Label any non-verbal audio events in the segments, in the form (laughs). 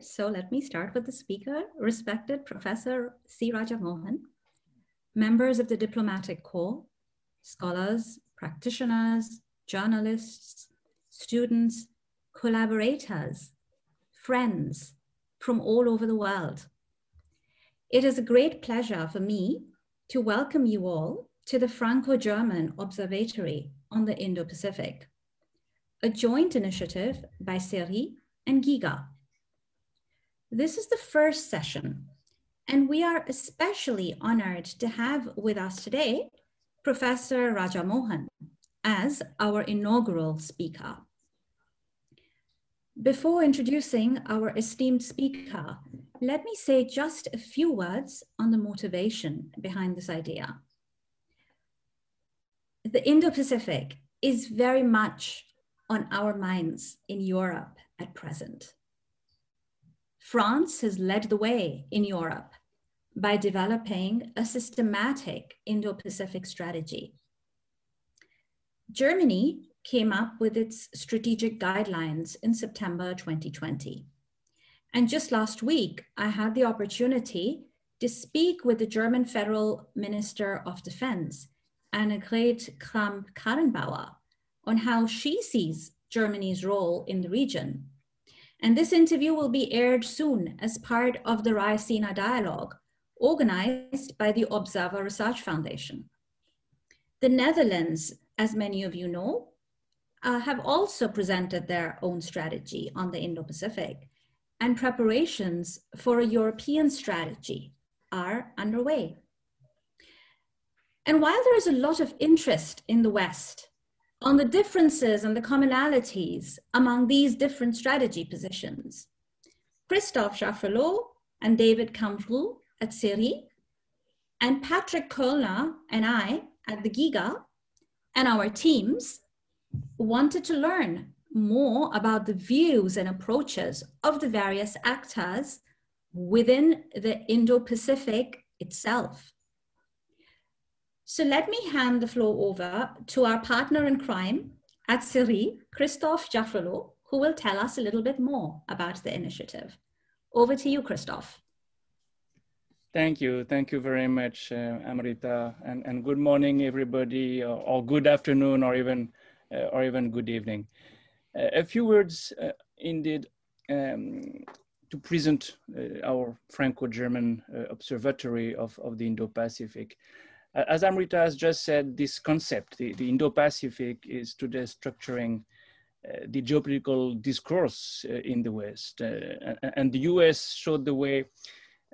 So let me start with the speaker, respected Professor C. Raja Mohan, members of the Diplomatic Corps, scholars, practitioners, journalists, students, collaborators, friends from all over the world. It is a great pleasure for me to welcome you all to the Franco-German Observatory on the Indo-Pacific, a joint initiative by CERI and GIGA. This is the first session, and we are especially honored to have with us today Professor Raja Mohan as our inaugural speaker. Before introducing our esteemed speaker, let me say just a few words on the motivation behind this idea. The Indo-Pacific is very much on our minds in Europe at present. France has led the way in Europe by developing a systematic Indo Pacific strategy. Germany came up with its strategic guidelines in September 2020. And just last week, I had the opportunity to speak with the German Federal Minister of Defense, Annegret Kramp-Karrenbauer, on how she sees Germany's role in the region and this interview will be aired soon as part of the Raisina Dialogue, organized by the Observer Research Foundation. The Netherlands, as many of you know, uh, have also presented their own strategy on the Indo-Pacific, and preparations for a European strategy are underway. And while there is a lot of interest in the West on the differences and the commonalities among these different strategy positions. Christophe Jaffrelot and David Camroux at CERI, and Patrick Koellner and I at the GIGA, and our teams wanted to learn more about the views and approaches of the various actors within the Indo-Pacific itself. So let me hand the floor over to our partner in crime at CERI, Christophe Jaffrelot, who will tell us a little bit more about the initiative. Over to you, Christophe. Thank you. Thank you very much, uh, Amrita. And, and good morning, everybody, or, or good afternoon, or even, uh, or even good evening. Uh, a few words, uh, indeed, um, to present uh, our Franco-German uh, Observatory of, of the Indo-Pacific. As Amrita has just said, this concept, the, the Indo-Pacific, is today structuring uh, the geopolitical discourse uh, in the West. Uh, and the US showed the way.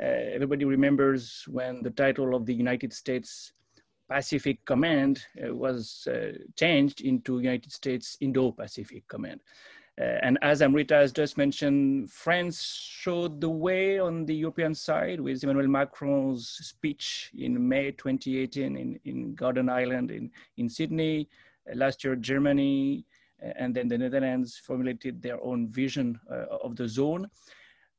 Uh, everybody remembers when the title of the United States Pacific Command uh, was uh, changed into United States Indo-Pacific Command. Uh, and as Amrita has just mentioned, France showed the way on the European side with Emmanuel Macron's speech in May 2018 in, in Garden Island in, in Sydney. Uh, last year, Germany uh, and then the Netherlands formulated their own vision of the zone.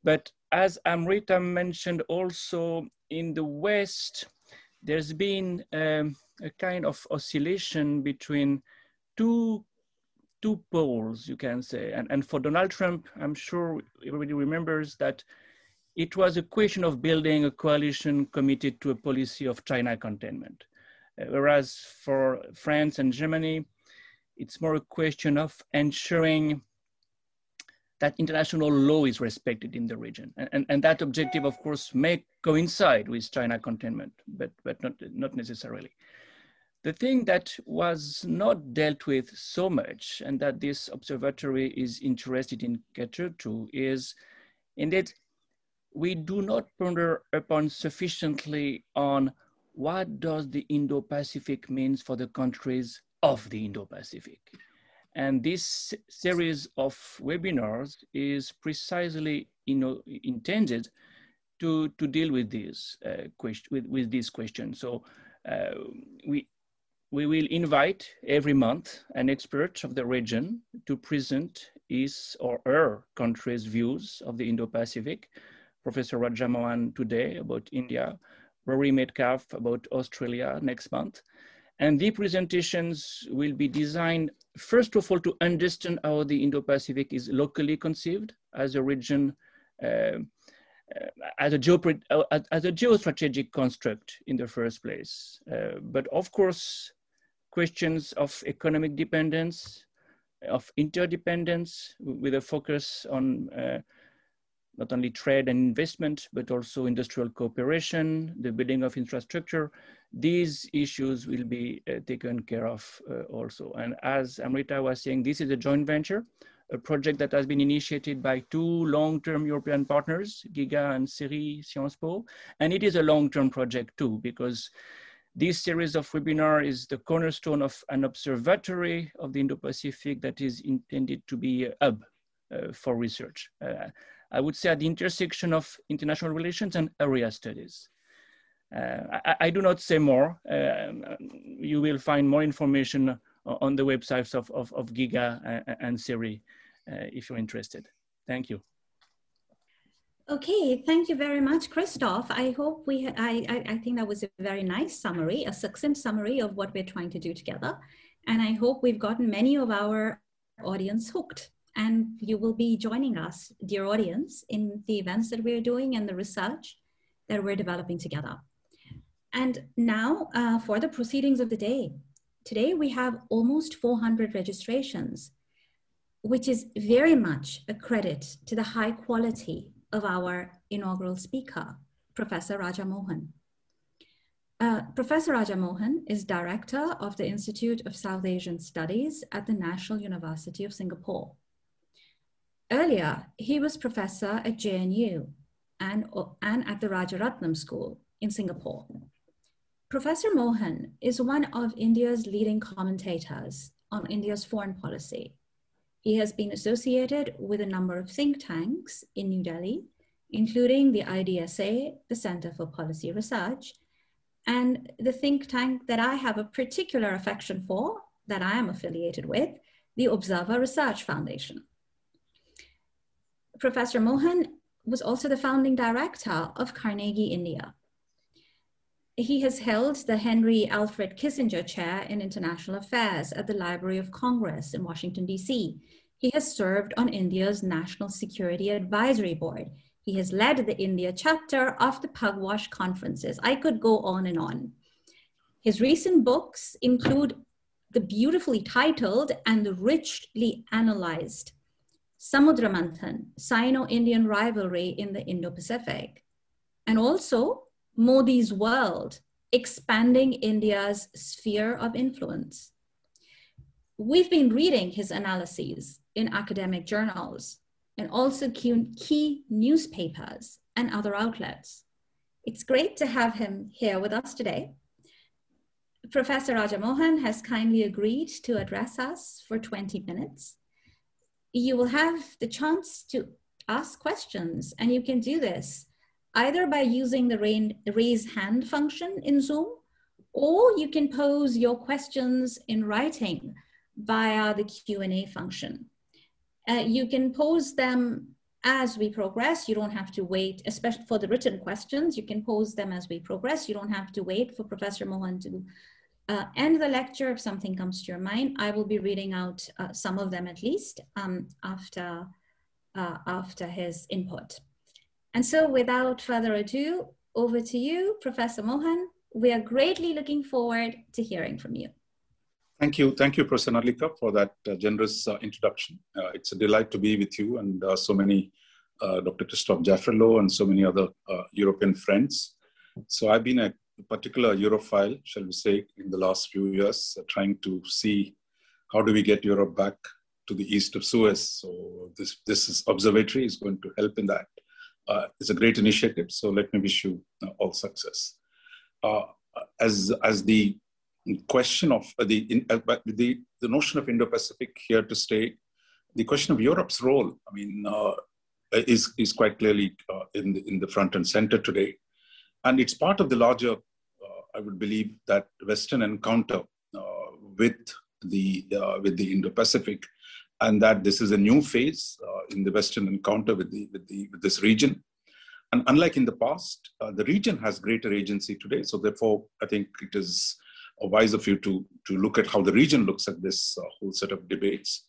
But as Amrita mentioned also in the West, there's been um, a kind of oscillation between two two poles, you can say. And, and for Donald Trump, I'm sure everybody remembers that it was a question of building a coalition committed to a policy of China containment. Uh, whereas for France and Germany, it's more a question of ensuring that international law is respected in the region. And, and, and, that objective, of course, may coincide with China containment, but, but not, not necessarily. The thing that was not dealt with so much and that this observatory is interested in cater to is indeed we do not ponder upon sufficiently on what does the Indo-Pacific means for the countries of the Indo-Pacific. And this series of webinars is precisely you know, intended to, to deal with this, uh, question, with, with this question. So uh, we, we will invite every month an expert of the region to present his or her country's views of the Indo-Pacific. Professor Rajamohan today about India, Rory Medcalf about Australia next month. And the presentations will be designed, first of all, to understand how the Indo-Pacific is locally conceived as a region uh, as, a uh, as a geostrategic construct in the first place. Uh, but of course, questions of economic dependence, of interdependence, with a focus on uh, not only trade and investment, but also industrial cooperation, the building of infrastructure. These issues will be uh, taken care of uh, also. And as Amrita was saying, this is a joint venture, a project that has been initiated by two long-term European partners, GIGA and CERI Sciences Po. And it is a long-term project too, because this series of webinar is the cornerstone of an observatory of the Indo-Pacific that is intended to be a hub uh, for research. Uh, I would say at the intersection of international relations and area studies. Uh, I, I, do not say more. Um, you will find more information on the websites of, of, of GIGA and CERI uh, if you're interested. Thank you. Okay, thank you very much, Christoph. I hope we, I, I, I think that was a very nice summary, a succinct summary of what we're trying to do together. And I hope we've gotten many of our audience hooked and you will be joining us, dear audience, in the events that we're doing and the research that we're developing together. And now uh, for the proceedings of the day. Today we have almost 400 registrations, which is very much a credit to the high quality of our inaugural speaker, Professor Raja Mohan. Uh, Professor Raja Mohan is director of the Institute of South Asian Studies at the National University of Singapore. Earlier, he was professor at JNU and, and at the Rajaratnam School in Singapore. Professor Mohan is one of India's leading commentators on India's foreign policy. He has been associated with a number of think tanks in New Delhi, including the IDSA, the Center for Policy Research, and the think tank that I have a particular affection for, that I am affiliated with, the Observer Research Foundation. Professor Mohan was also the founding director of Carnegie India. He has held the Henry Alfred Kissinger Chair in International Affairs at the Library of Congress in Washington, D.C. He has served on India's National Security Advisory Board. He has led the India chapter of the Pugwash conferences. I could go on and on. His recent books include the beautifully titled and richly analyzed Samudramanthan, Sino-Indian rivalry in the Indo-Pacific, and also Modi's World, expanding India's sphere of influence. We've been reading his analyses in academic journals and also key newspapers and other outlets. It's great to have him here with us today. Professor Rajamohan has kindly agreed to address us for 20 minutes you will have the chance to ask questions and you can do this either by using the raise hand function in Zoom or you can pose your questions in writing via the Q&A function. Uh, you can pose them as we progress. You don't have to wait, especially for the written questions. You can pose them as we progress. You don't have to wait for Professor Mohan to uh, end the lecture if something comes to your mind. I will be reading out uh, some of them at least um, after, uh, after his input. And so without further ado, over to you, Professor Mohan. We are greatly looking forward to hearing from you. Thank you. Thank you, Professor Narlikar, for that uh, generous uh, introduction. Uh, it's a delight to be with you and so many, Dr. Christoph Jaffrelot and so many other European friends. So I've been a particular Europhile, shall we say, in the last few years, uh, trying to see how do we get Europe back to the east of Suez. So this this is observatory is going to help in that. Uh, it's a great initiative. So let me wish you uh, all success. Uh, as as the question of uh, the in, uh, the the notion of Indo-Pacific here to stay, the question of Europe's role. I mean. is, is quite clearly in, the, in the front and center today and it's part of the larger, uh, I would believe, that Western encounter uh, with the uh, with the Indo-Pacific, and that this is a new phase in the Western encounter with the with the with this region. And unlike in the past, the region has greater agency today. So therefore, I think it is wise of you to, to look at how the region looks at this uh, whole set of debates.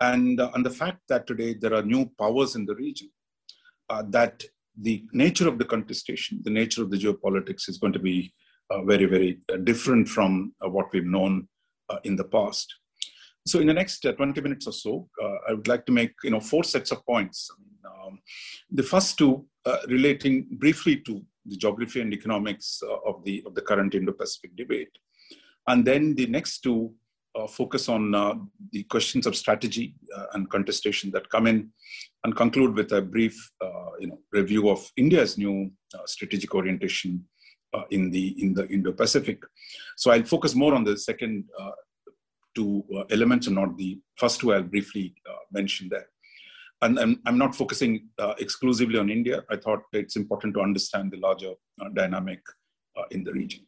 And, uh, and the fact that today there are new powers in the region uh, that the nature of the contestation, the nature of the geopolitics is going to be uh, very, very uh, different from uh, what we've known uh, in the past. So, in the next 20 minutes or so, I would like to make you know four sets of points. Um, the first two relating briefly to the geography and economics of the of the current Indo-Pacific debate, and then the next two uh, focus on uh, the questions of strategy uh, and contestation that come in, and conclude with a brief, you know, review of India's new strategic orientation in the in the Indo-Pacific. So I'll focus more on the second two elements and not the first two. I'll briefly mention there and I'm, I'm, not focusing uh, exclusively on India. I thought it's important to understand the larger uh, dynamic uh, in the region.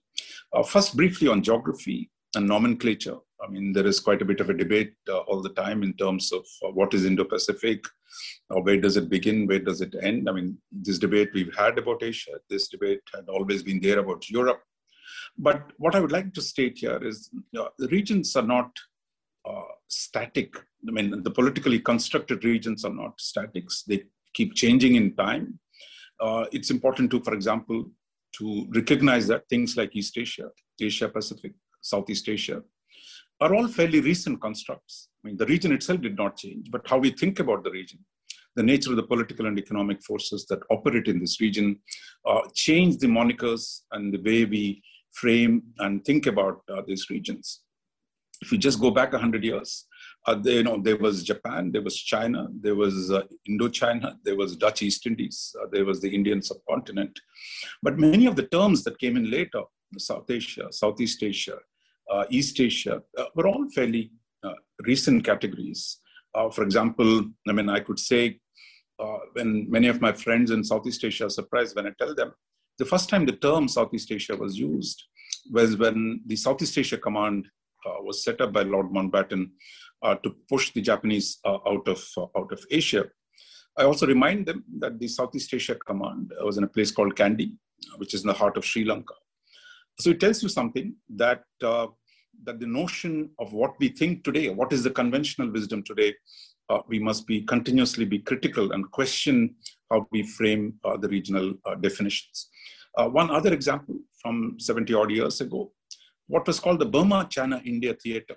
first, briefly on geography and nomenclature. I mean, there is quite a bit of a debate uh, all the time in terms of uh, what is Indo-Pacific, or where does it begin, where does it end. I mean, this debate we've had about Asia, this debate had always been there about Europe. But what I would like to state here is the regions are not uh, static. I mean, the politically constructed regions are not statics. They keep changing in time. Uh, it's important to, for example, to recognize that things like East Asia, Asia Pacific, Southeast Asia, are all fairly recent constructs. I mean, the region itself did not change, but how we think about the region, the nature of the political and economic forces that operate in this region, uh, change the monikers and the way we frame and think about uh, these regions. If you just go back 100 years, uh, they, you know, there was Japan, there was China, there was uh, Indochina, there was Dutch East Indies, uh, there was the Indian subcontinent. But many of the terms that came in later, South Asia, Southeast Asia, uh, East Asia, uh, were all fairly uh, recent categories. for example, I mean, I could say when many of my friends in Southeast Asia are surprised when I tell them the first time the term Southeast Asia was used was when the Southeast Asia Command uh, was set up by Lord Mountbatten uh, to push the Japanese uh, out of out of Asia. I also remind them that the Southeast Asia Command was in a place called Kandy, which is in the heart of Sri Lanka. So it tells you something that uh, that the notion of what we think today, what is the conventional wisdom today, uh, we must be continuously be critical and question how we frame uh, the regional uh, definitions. Uh, one other example from 70 odd years ago, what was called the Burma China India Theater,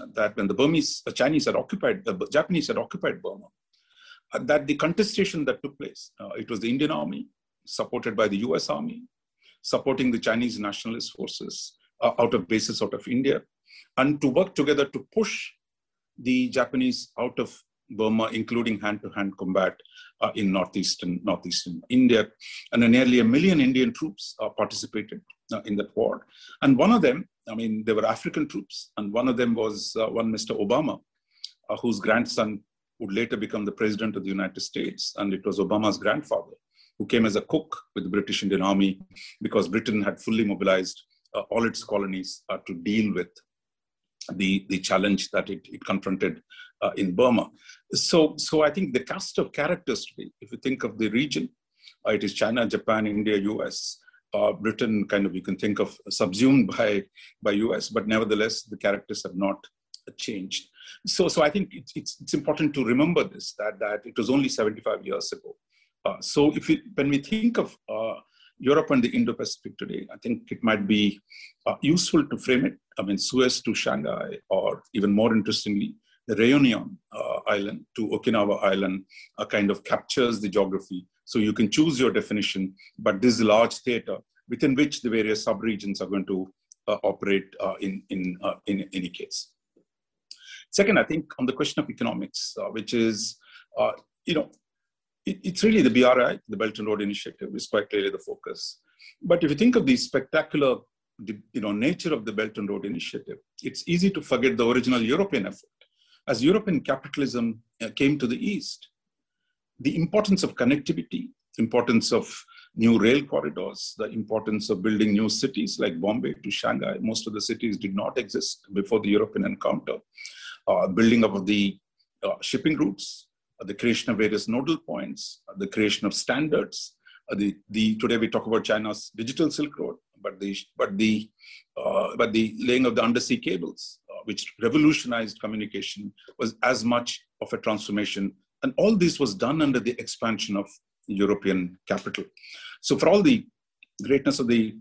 uh, that when the Burmese, the Chinese had occupied, the Japanese had occupied Burma, that the contestation that took place, it was the Indian army supported by the US army, supporting the Chinese nationalist forces uh, out of bases out of India, and to work together to push the Japanese out of Burma, including hand-to-hand combat uh, in northeastern northeastern India, and nearly a million Indian troops uh, participated uh, in that war. And one of them, I mean, there were African troops, and one of them was uh, one Mr. Obama, uh, whose grandson would later become the president of the United States, and it was Obama's grandfather who came as a cook with the British Indian Army because Britain had fully mobilized uh, all its colonies uh, to deal with the, the challenge that it, it confronted uh, in Burma. So, so I think the cast of characters today, if you think of the region, uh, it is China, Japan, India, US, uh, Britain kind of you can think of subsumed (laughs) by, by US, but nevertheless the characters have not changed. So, so I think it's, it's, it's important to remember this, that, that it was only 75 years ago uh, so if when we think of uh, Europe and the Indo-Pacific today, I think it might be uh, useful to frame it. I mean, Suez to Shanghai, or even more interestingly, the Réunion uh, Island to Okinawa Island uh, kind of captures the geography. So you can choose your definition, but this large theater within which the various subregions are going to uh, operate in, in, in any case. Second, I think on the question of economics, which is, you know, it, it's really the BRI, the Belt and Road Initiative, is quite clearly the focus. But if you think of the spectacular you know, nature of the Belt and Road Initiative, it's easy to forget the original European effort. As European capitalism uh, came to the East, the importance of connectivity, importance of new rail corridors, the importance of building new cities like Bombay to Shanghai. Most of the cities did not exist before the European encounter. Uh, building up of the uh, shipping routes, uh, the creation of various nodal points, uh, the creation of standards. Uh, the, the, today we talk about China's digital Silk Road, but the, but the, but the laying of the undersea cables, which revolutionized communication, was as much of a transformation. And all this was done under the expansion of European capital. So for all the greatness of the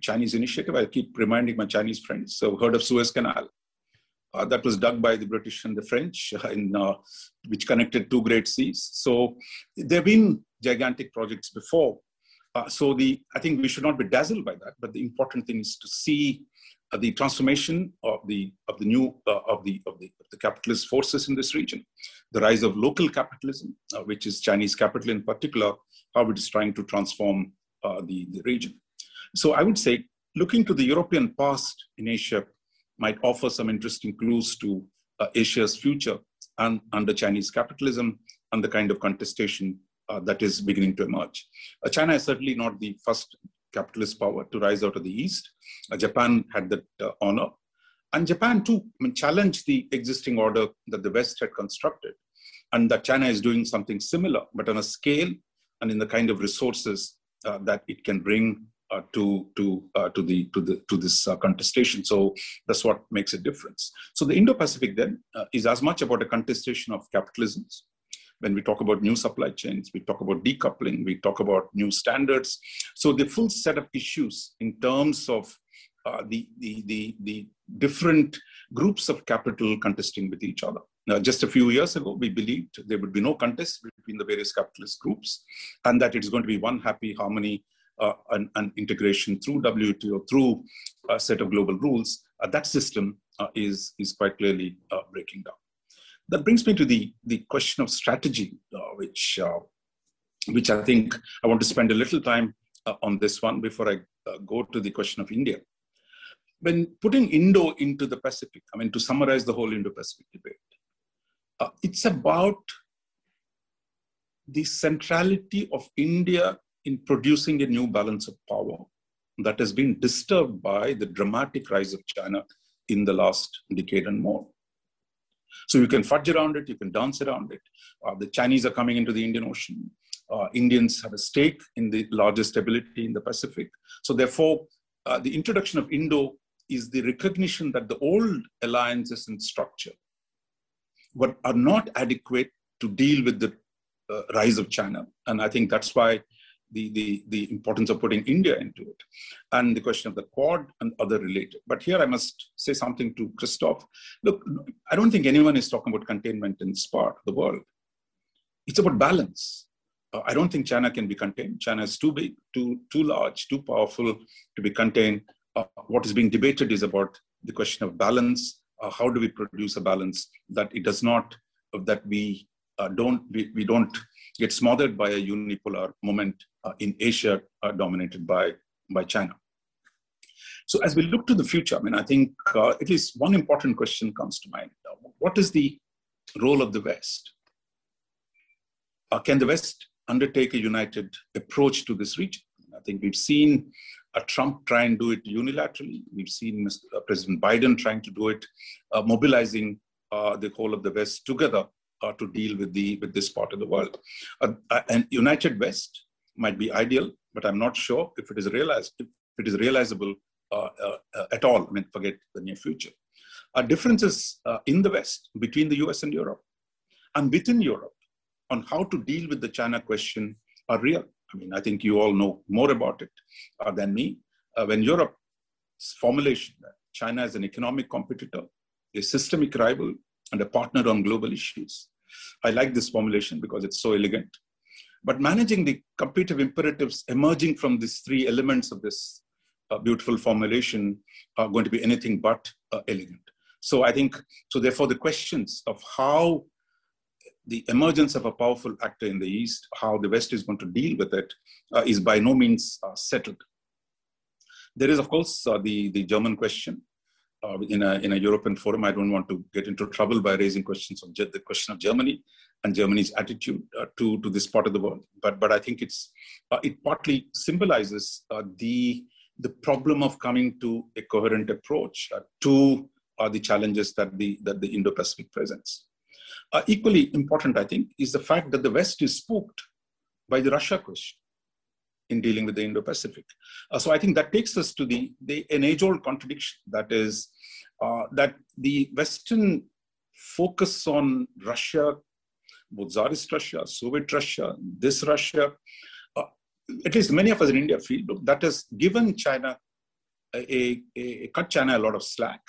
Chinese initiative, I keep reminding my Chinese friends. So heard of Suez Canal. Uh, that was dug by the British and the French, (laughs) in, uh, which connected two great seas. So there have been gigantic projects before. Uh, so the I think we should not be dazzled by that, but the important thing is to see the transformation of the of the new uh, of the of the, of the capitalist forces in this region, the rise of local capitalism, uh, which is Chinese capital in particular, how it is trying to transform the, the region. So I would say looking to the European past in Asia might offer some interesting clues to uh, Asia's future and under Chinese capitalism and the kind of contestation uh, that is beginning to emerge. Uh, China is certainly not the first capitalist power to rise out of the East. Uh, Japan had that uh, honor. And Japan, too, I mean, challenged the existing order that the West had constructed, and that China is doing something similar, but on a scale and in the kind of resources uh, that it can bring uh, to to uh, to the to the to this uh, contestation. So that's what makes a difference. So the Indo-Pacific then is as much about a contestation of capitalisms. When we talk about new supply chains, we talk about decoupling, we talk about new standards. So the full set of issues in terms of uh, the, the, the, the different groups of capital contesting with each other. Now, just a few years ago, we believed there would be no contest between the various capitalist groups and that it's going to be one happy harmony uh, an, an, integration through WTO, through a set of global rules, uh, that system uh, is, is quite clearly uh, breaking down. That brings me to the, the question of strategy, uh, which, uh, which I think I want to spend a little time on this one before I go to the question of India. When putting Indo into the Pacific, I mean, to summarize the whole Indo Pacific debate, it's about the centrality of India in producing a new balance of power that has been disturbed by the dramatic rise of China in the last decade and more. So you can fudge around it, you can dance around it. Uh, the Chinese are coming into the Indian Ocean. Uh, Indians have a stake in the largest stability in the Pacific. So therefore, uh, the introduction of Indo is the recognition that the old alliances and structure but are not adequate to deal with the uh, rise of China. And I think that's why the, the, the importance of putting India into it, and the question of the Quad and other related. But here I must say something to Christoph. Look, I don't think anyone is talking about containment in this part of the world. It's about balance. Uh, I don't think China can be contained. China is too big, too, too large, too powerful to be contained. Uh, what is being debated is about the question of balance. Uh, how do we produce a balance that it does not, that we uh, don't, we, we don't get smothered by a unipolar moment uh, in Asia uh, dominated by, by China. So as we look to the future, I mean, I think uh, at least one important question comes to mind. what is the role of the West? Uh, can the West undertake a united approach to this region? I think we've seen uh, Trump try and do it unilaterally. We've seen Mr. Uh, President Biden trying to do it, mobilizing the whole of the West together uh, to deal with the with this part of the world. Uh, an united West might be ideal, but I'm not sure if it is realized if it is realizable uh, uh, uh at all. I mean, forget the near future. Differences uh, in the West between the U.S. and Europe, and within Europe, on how to deal with the China question are real. I mean, I think you all know more about it than me. when Europe's formulation China is an economic competitor, a systemic rival, and a partner on global issues I like this formulation because it's so elegant. But managing the competitive imperatives emerging from these three elements of this uh, beautiful formulation are going to be anything but uh, elegant. So I think, so therefore the questions of how the emergence of a powerful actor in the East, how the West is going to deal with it, uh, is by no means uh, settled. There is, of course, uh, the, the German question, uh, in, a, in a European forum. I don't want to get into trouble by raising questions of the question of Germany and Germany's attitude uh, to, to this part of the world. But, but I think it's, uh, it partly symbolizes uh, the, the problem of coming to a coherent approach uh, to uh, the challenges that the, that the Indo-Pacific presents. equally important, I think, is the fact that the West is spooked by the Russia question in dealing with the Indo-Pacific. Uh, so I think that takes us to the, the an age-old contradiction that is uh, that the Western focus on Russia both Tsarist Russia, Soviet Russia, this Russia, uh, at least many of us in India feel that has given China a, a, a, cut China a lot of slack.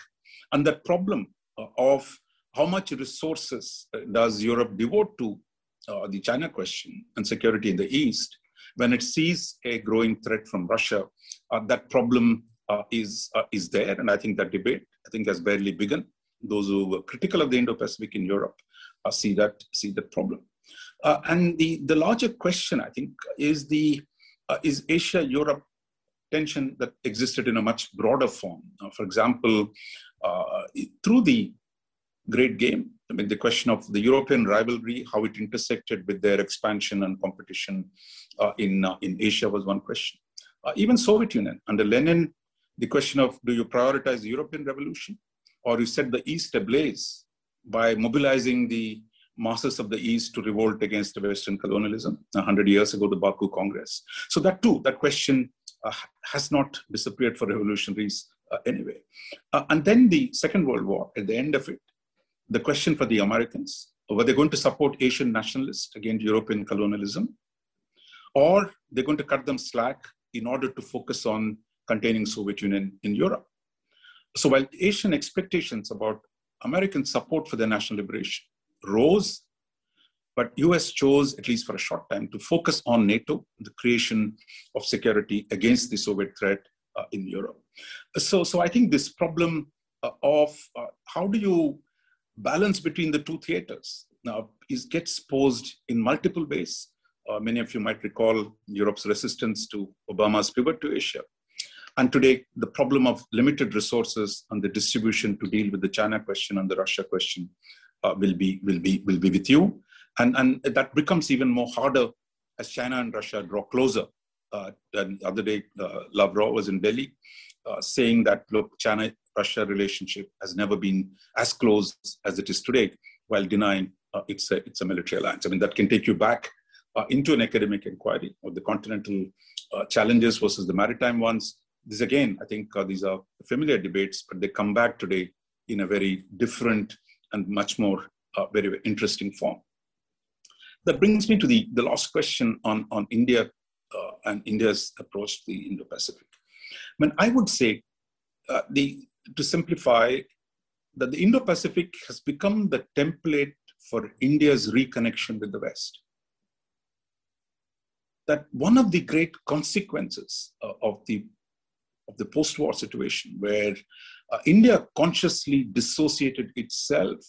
And that problem uh, of how much resources uh, does Europe devote to uh, the China question and security in the East, when it sees a growing threat from Russia, uh, that problem uh, is, uh, is there. And I think that debate, I think, has barely begun. Those who were critical of the Indo-Pacific in Europe uh, see that see that problem. Uh, and the, the larger question, I think, is the is Asia-Europe tension that existed in a much broader form. for example, through the Great Game, I mean, the question of the European rivalry, how it intersected with their expansion and competition uh, in, uh, in Asia was one question. Uh, even Soviet Union, under Lenin, the question of do you prioritize the European revolution or you set the East ablaze by mobilizing the masses of the East to revolt against Western colonialism 100 years ago, the Baku Congress. So that too, that question uh, has not disappeared for revolutionaries uh, anyway. Uh, and then the Second World War, at the end of it, the question for the Americans were they going to support Asian nationalists against European colonialism, or they're going to cut them slack in order to focus on containing Soviet Union in Europe. So while Asian expectations about American support for their national liberation rose, but US chose, at least for a short time, to focus on NATO, the creation of security against the Soviet threat uh, in Europe. So, so I think this problem uh, of uh, how do you balance between the two theaters now is gets posed in multiple ways. Uh, many of you might recall Europe's resistance to Obama's pivot to Asia. And today, the problem of limited resources and the distribution to deal with the China question and the Russia question uh, will, be, will, be, will be with you. And, and that becomes even more harder as China and Russia draw closer. Uh, the other day, uh, Lavrov was in Delhi uh, saying that, look, China Russia relationship has never been as close as it is today, while denying uh, it's, a, it's a military alliance. I mean, that can take you back uh, into an academic inquiry of the continental uh, challenges versus the maritime ones. This again, I think uh, these are familiar debates, but they come back today in a very different and much more uh, very, very interesting form. That brings me to the, the last question on, on India uh, and India's approach to the Indo-Pacific. I mean, I would say the to simplify, that the Indo Pacific has become the template for India's reconnection with the West. That one of the great consequences uh, of the of the post-war situation, where uh, India consciously dissociated itself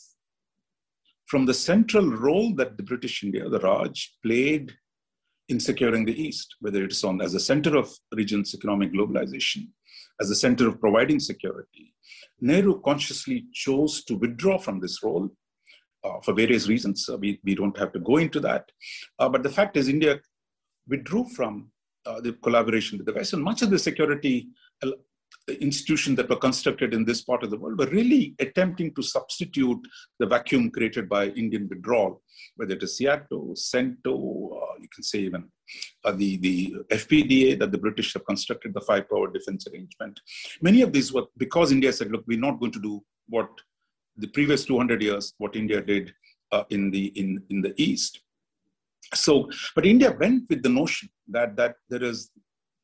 from the central role that the British India, the Raj, played in securing the East, whether it is on as a center of region's economic globalization as the center of providing security. Nehru consciously chose to withdraw from this role uh, for various reasons. Uh, we, we don't have to go into that. Uh, but the fact is, India withdrew from uh, the collaboration with the West, and much of the security uh, institutions that were constructed in this part of the world were really attempting to substitute the vacuum created by Indian withdrawal, whether it is SEATO, CENTO, uh, you can say even uh, the, the FPDA that the British have constructed, the five power defense arrangement. Many of these were because India said, look, we're not going to do what the previous 200 years, what India did uh, in, the, in, in the East. So, but India went with the notion that, that there is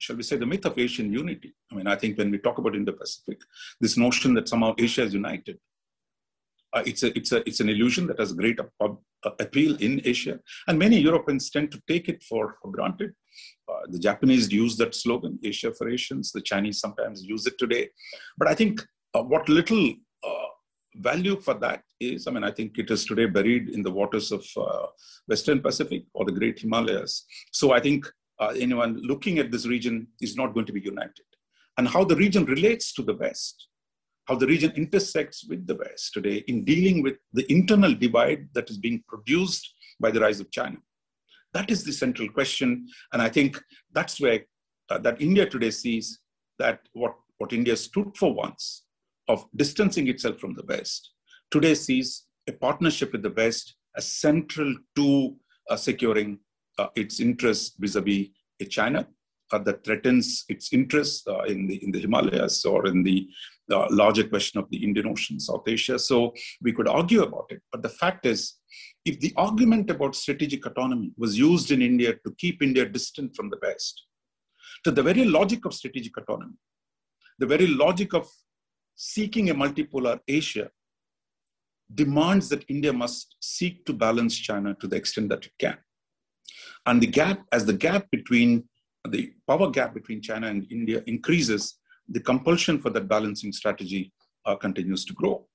shall we say, the myth of Asian unity. I mean, I think when we talk about Indo-Pacific, this notion that somehow Asia is united, uh, it's, a, it's, a, it's an illusion that has great appeal in Asia. And many Europeans tend to take it for, for granted. Uh, the Japanese use that slogan, Asia for Asians. The Chinese sometimes use it today. But I think uh, what little uh, value for that is, I mean, I think it is today buried in the waters of uh, Western Pacific or the Great Himalayas. So I think uh, anyone looking at this region is not going to be united. And how the region relates to the West, how the region intersects with the West today in dealing with the internal divide that is being produced by the rise of China. That is the central question. And I think that's where uh, that India today sees that what, what India stood for once of distancing itself from the West, today sees a partnership with the West as central to uh, securing uh, its interests vis-a-vis China that threatens its interests uh, in the in the Himalayas or in the larger question of the Indian Ocean, South Asia. So we could argue about it, but the fact is, if the argument about strategic autonomy was used in India to keep India distant from the West, to the very logic of strategic autonomy, the very logic of seeking a multipolar Asia demands that India must seek to balance China to the extent that it can. And the gap, as the gap between the power gap between China and India increases, the compulsion for that balancing strategy uh, continues to grow.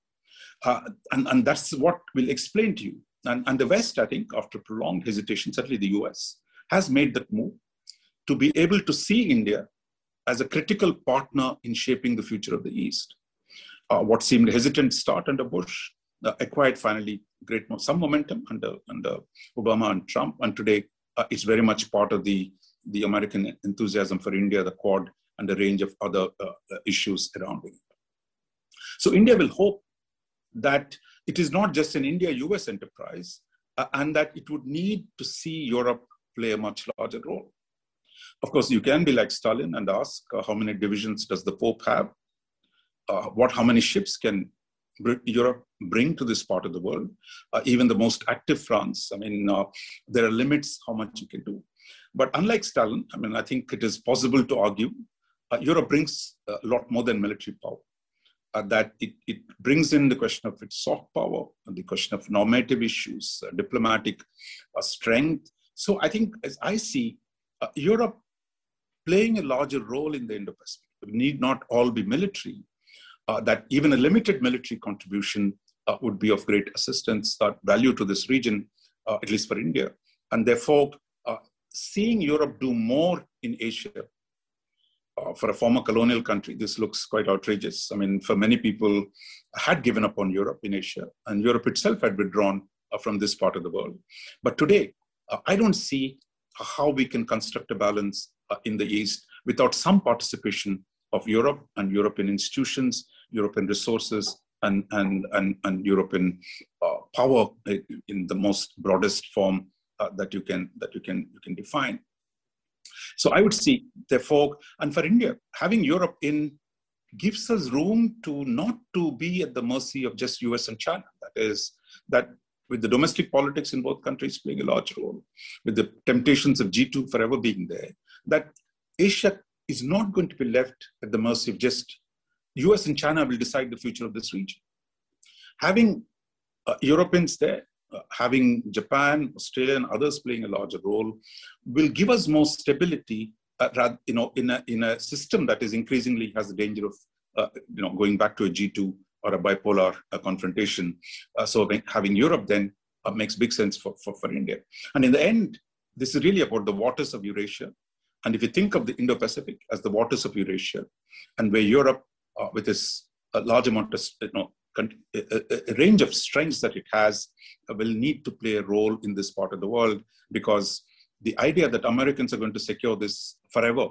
Uh, and, and that's what we'll explain to you. And, and the West, I think, after prolonged hesitation, certainly the US, has made that move to be able to see India as a critical partner in shaping the future of the East. Uh, what seemed a hesitant start under Bush uh, acquired finally great some momentum under under Obama and Trump, and today uh, it's very much part of the the American enthusiasm for India, the Quad, and a range of other uh, issues around it. So India will hope that it is not just an India-US enterprise, uh, and that it would need to see Europe play a much larger role. Of course, you can be like Stalin and ask uh, how many divisions does the Pope have? Uh, what, how many ships can Europe bring to this part of the world? Uh, even the most active France, I mean, uh, there are limits how much you can do. But unlike Stalin, I mean, I think it is possible to argue uh, Europe brings a lot more than military power. Uh, that it, it brings in the question of its soft power, the question of normative issues, diplomatic strength. So I think, as I see, Europe playing a larger role in the Indo-Pacific. Need not all be military. Uh, that even a limited military contribution uh, would be of great assistance, uh, value to this region, uh, at least for India. And therefore, uh, seeing Europe do more in Asia uh, for a former colonial country, this looks quite outrageous. I mean, for many people, had given up on Europe in Asia, and Europe itself had withdrawn from this part of the world. But today, I don't see how we can construct a balance uh, in the East without some participation of Europe and European institutions, European resources, and, and, and, and European uh, power in the most broadest form uh, that you can that you can you can define. So I would see, therefore, and for India, having Europe in gives us room to not to be at the mercy of just US and China. That is, that with the domestic politics in both countries playing a large role, with the temptations of G2 forever being there, that Asia is not going to be left at the mercy of just US and China will decide the future of this region. Having uh, Europeans there, having Japan, Australia, and others playing a larger role will give us more stability, uh, rather, you know, in a, in a system that is increasingly has the danger of, uh, you know, going back to a G2 or a bipolar uh, confrontation. Uh, so having Europe then makes big sense for, for, for India. And in the end, this is really about the waters of Eurasia and if you think of the Indo-Pacific as the waters of Eurasia, and where Europe, uh, with a large amount of you know, a, range of strengths that it has, will need to play a role in this part of the world because the idea that Americans are going to secure this forever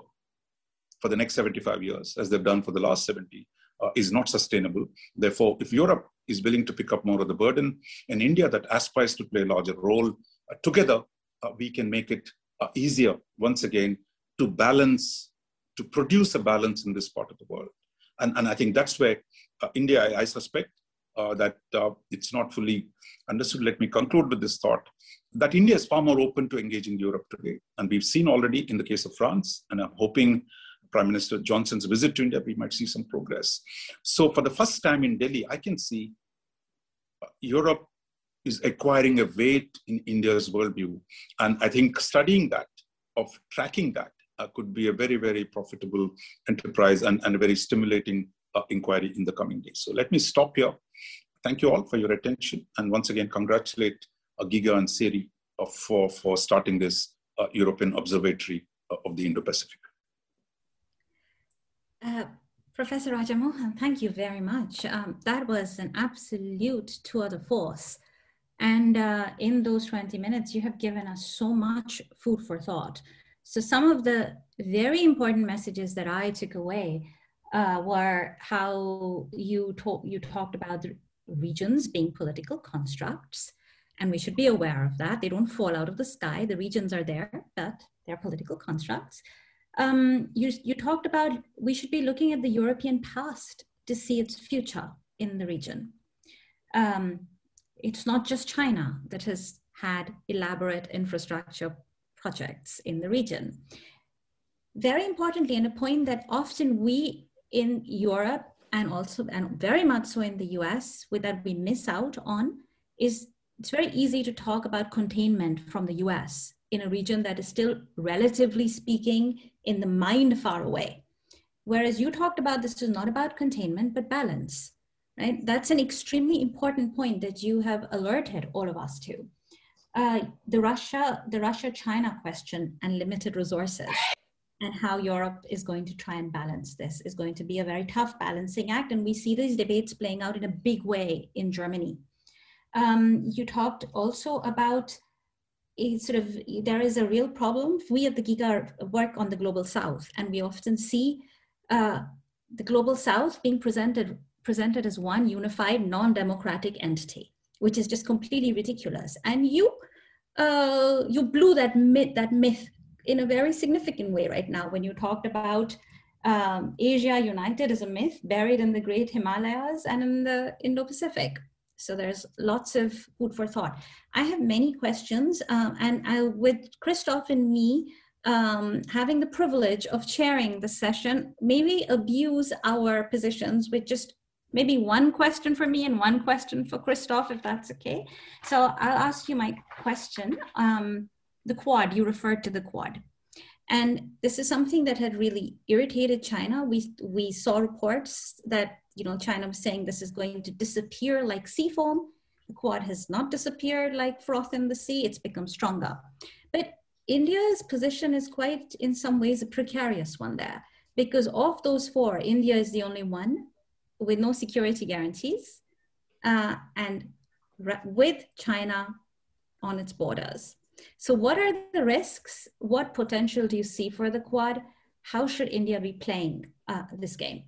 for the next 75 years, as they've done for the last 70, uh, is not sustainable. Therefore, if Europe is willing to pick up more of the burden, and India that aspires to play a larger role, uh, together uh, we can make it uh, easier once again to balance, to produce a balance in this part of the world. And, and I think that's where uh, India, I, suspect, uh, that uh, it's not fully understood. Let me conclude with this thought that India is far more open to engaging Europe today. And we've seen already in the case of France, and I'm hoping Prime Minister Johnson's visit to India, we might see some progress. So, for the first time in Delhi, I can see uh, Europe is acquiring a weight in India's worldview. And I think studying that, of tracking that, uh, could be a very, very profitable enterprise and, and a very stimulating uh, inquiry in the coming days. So let me stop here. Thank you all for your attention. And once again, congratulate uh, Giga and CERI uh, for, for starting this uh, European Observatory uh, of the Indo-Pacific. Professor Rajamohan, thank you very much. Um, that was an absolute tour de force. And in those 20 minutes, you have given us so much food for thought. So some of the very important messages that I took away uh, were how you, talk, you talked about the regions being political constructs, and we should be aware of that. They don't fall out of the sky. The regions are there, but they're political constructs. Um, you, you talked about we should be looking at the European past to see its future in the region. Um, it's not just China that has had elaborate infrastructure projects in the region. Very importantly, and a point that often we in Europe and also and very much so in the US with that we miss out on is it's very easy to talk about containment from the US in a region that is still relatively speaking in the mind far away. Whereas you talked about this is not about containment, but balance, right? That's an extremely important point that you have alerted all of us to. Uh, the Russia, the Russia-China question and limited resources and how Europe is going to try and balance this is going to be a very tough balancing act. And we see these debates playing out in a big way in Germany. Um, you talked also about sort of, there is a real problem. We at the GIGA work on the Global South, and we often see uh, the Global South being presented, presented as one unified, non-democratic entity, which is just completely ridiculous. And you, uh, you blew that myth, that myth in a very significant way right now when you talked about um, Asia United as a myth buried in the Great Himalayas and in the Indo-Pacific. So there's lots of food for thought. I have many questions, uh, and I, with Christophe and me um, having the privilege of chairing the session, maybe abuse our positions with just maybe one question for me and one question for Christophe, if that's okay. So I'll ask you my question. Um, the Quad, you referred to the Quad. And this is something that had really irritated China. We, we saw reports that you know, China was saying this is going to disappear like sea foam. The Quad has not disappeared like froth in the sea, it's become stronger. But India's position is quite, in some ways, a precarious one there. Because of those four, India is the only one with no security guarantees uh, and with China on its borders. So, what are the risks? What potential do you see for the Quad? How should India be playing uh, this game?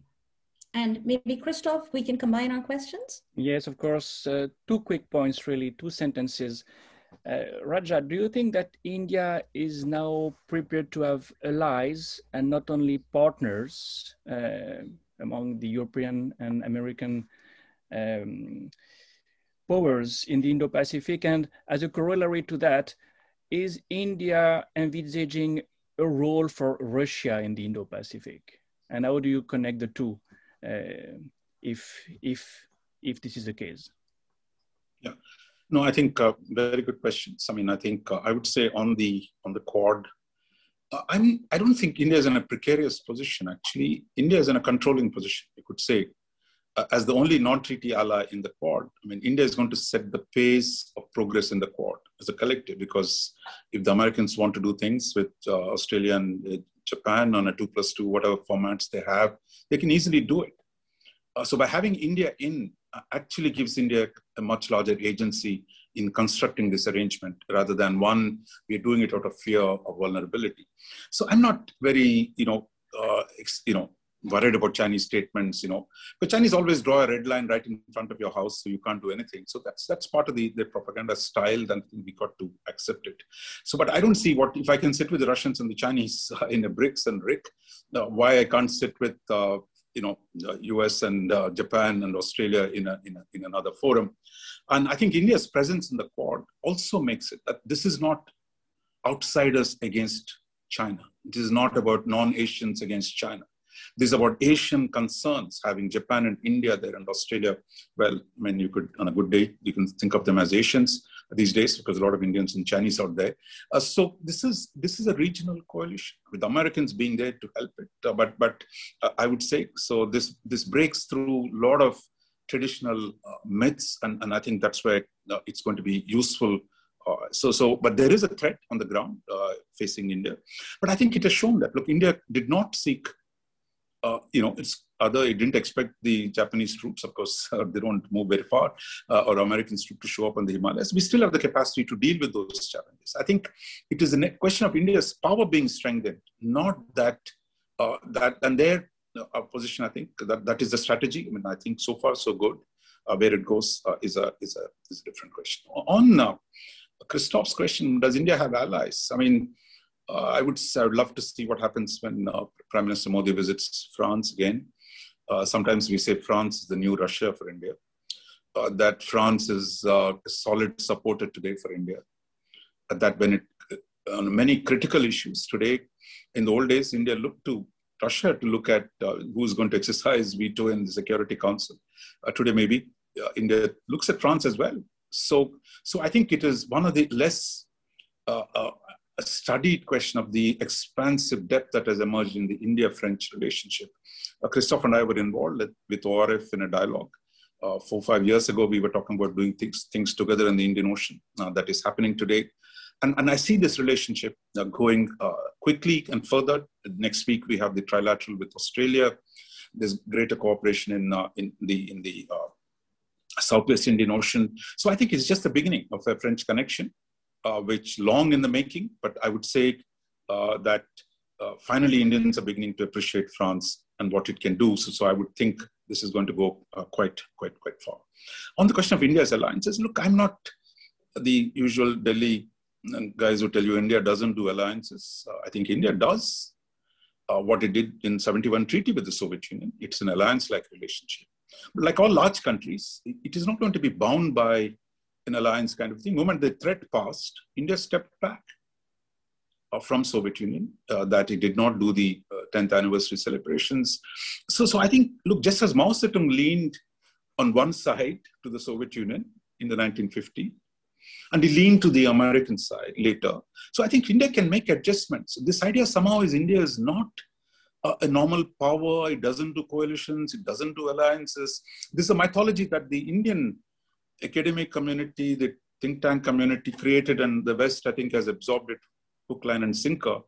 And maybe Christophe, we can combine our questions? Yes, of course. Uh, two quick points, really, two sentences. Uh, Raja, do you think that India is now prepared to have allies and not only partners uh, among the European and American um, powers in the Indo-Pacific? And as a corollary to that, is India envisaging a role for Russia in the Indo-Pacific? And how do you connect the two, uh, if if if this is the case? Yeah, no, I think uh, very good questions. I mean, I think uh, I would say on the on the Quad, uh, I'm I don't think India is in a precarious position. Actually, India is in a controlling position. You could say uh, as the only non-treaty ally in the Quad, I mean, India is going to set the pace of progress in the Quad as a collective. Because if the Americans want to do things with uh, Australia and uh, Japan on a two plus two, whatever formats they have, they can easily do it. Uh, so by having India in, uh, actually gives India a much larger agency in constructing this arrangement rather than one we're doing it out of fear of vulnerability. So I'm not very, you know, uh, you know, worried about Chinese statements, you know, but Chinese always draw a red line right in front of your house, so you can't do anything. So that's that's part of the, the propaganda style. Then we got to accept it. So, but I don't see what if I can sit with the Russians and the Chinese (laughs) in a BRICS and RIC, uh, why I can't sit with uh, you know U.S. and uh, Japan and Australia in a, in a in another forum. And I think India's presence in the Quad also makes it that this is not outsiders against China. It is not about non-Asians against China this is about Asian concerns, having Japan and India there and Australia. Well, I mean, you could, on a good day, you can think of them as Asians these days because a lot of Indians and Chinese out there. Uh, so this is this is a regional coalition with Americans being there to help it. Uh, but but uh, I would say so. This this breaks through a lot of traditional uh, myths, and, and I think that's where uh, it's going to be useful uh, so, so, but there is a threat on the ground facing India. But I think it has shown that look, India did not seek uh, you know, it's other, it didn't expect the Japanese troops, of course, uh, (laughs) they don't move very far, uh, or American troops to show up on the Himalayas. We still have the capacity to deal with those challenges. I think it is a question of India's power being strengthened, not that, uh, that and their uh, position, I think that, that is the strategy. I mean, I think so far so good. Uh, where it goes is, a, is, a, is a different question. On Christophe's question, does India have allies? I mean, I would I would love to see what happens when uh, Prime Minister Modi visits France again. Uh, sometimes we say France is the new Russia for India. uh, that France is uh, a solid supporter today for India. That when it on many critical issues today, in the old days, India looked to Russia to look at uh, who's going to exercise veto in the Security Council. Uh, today, maybe uh, India looks at France as well. So, so I think it is one of the less uh, uh, studied question of the expansive depth that has emerged in the India-French relationship. Uh, Christophe and I were involved with ORF in a dialogue. four or five years ago, we were talking about doing things, things together in the Indian Ocean. that is happening today. And, and I see this relationship uh, going uh, quickly and further. Next week, we have the trilateral with Australia. There's greater cooperation in, uh, in the, in the Southwest Indian Ocean. So I think it's just the beginning of a French connection, uh, which long in the making, but I would say uh, that uh, finally Indians are beginning to appreciate France and what it can do. So, so I would think this is going to go quite, quite, quite far. On the question of India's alliances, look, I'm not the usual Delhi guys who tell you India doesn't do alliances. Uh, I think India does uh, what it did in 71 treaty with the Soviet Union. It's an alliance-like relationship. But like all large countries, it is not going to be bound by an alliance kind of thing. Moment the threat passed, India stepped back uh, from Soviet Union, uh, that it did not do the 10th uh, anniversary celebrations. So, so I think, look, just as Mao Zedong leaned on one side to the Soviet Union in the 1950s, and he leaned to the American side later. So I think India can make adjustments. This idea somehow is India is not a, a normal power. It doesn't do coalitions. It doesn't do alliances. This is a mythology that the Indian academic community, the think tank community created, and the West, I think, has absorbed it hook, line, and sinker,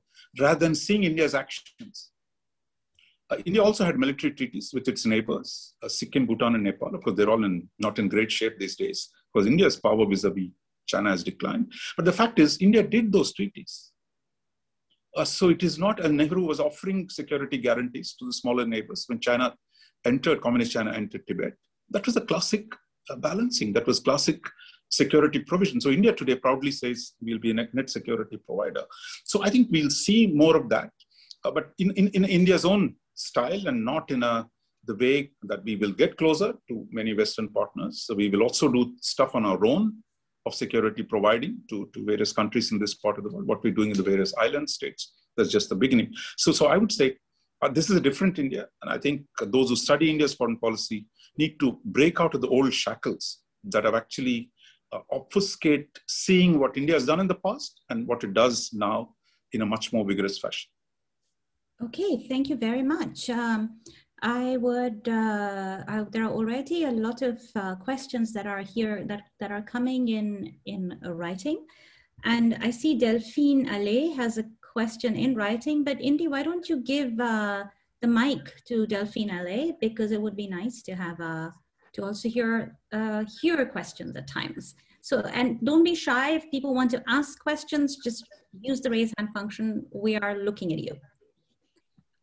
rather than seeing India's actions. Uh, India also had military treaties with its neighbors, uh, Sikkim, Bhutan, and Nepal. Of course, they're all in, not in great shape these days because India's power vis-a-vis China has declined. But the fact is, India did those treaties. Uh, so it is not, and Nehru was offering security guarantees to the smaller neighbors when China entered, communist China entered Tibet. That was a classic balancing. That was classic security provision. So India today proudly says we'll be a net security provider. So I think we'll see more of that, uh, but in, in, in India's own style and not in a the way that we will get closer to many Western partners. So we will also do stuff on our own of security providing to, to various countries in this part of the world, what we're doing in the various island states. That's just the beginning. So, so I would say uh, this is a different India. And I think those who study India's foreign policy need to break out of the old shackles that have actually uh, obfuscate seeing what India has done in the past and what it does now in a much more vigorous fashion. Okay, thank you very much. Um, I would, uh, I, there are already a lot of uh, questions that are here that, that are coming in in writing. And I see Delphine Allais has a question in writing, but Indy, why don't you give uh, the mic to Delphine Allais because it would be nice to have a to also hear, uh, hear questions at times. So, and don't be shy if people want to ask questions, just use the raise hand function. We are looking at you.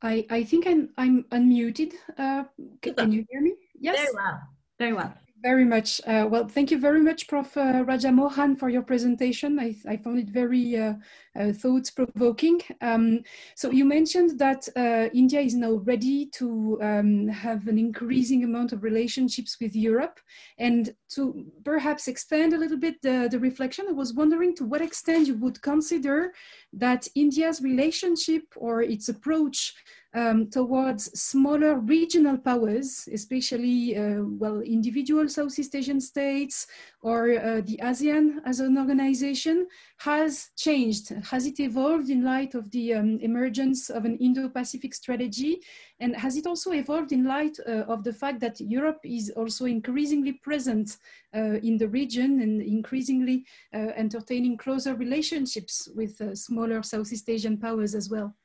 I, I think I'm, I'm unmuted. Uh, can you hear me? Yes. Very well. Very well. Very much. Uh, well, thank you very much, Prof. Uh, Raja Mohan, for your presentation. I, I found it very uh, uh, thought-provoking. Um, so you mentioned that uh, India is now ready to um, have an increasing amount of relationships with Europe. And to perhaps expand a little bit the, the reflection, I was wondering to what extent you would consider that India's relationship or its approach um, towards smaller regional powers, especially, uh, well, individual Southeast Asian states or uh, the ASEAN as an organization, has changed has it evolved in light of the um, emergence of an Indo-Pacific strategy? And has it also evolved in light uh, of the fact that Europe is also increasingly present uh, in the region and increasingly uh, entertaining closer relationships with uh, smaller Southeast Asian powers as well?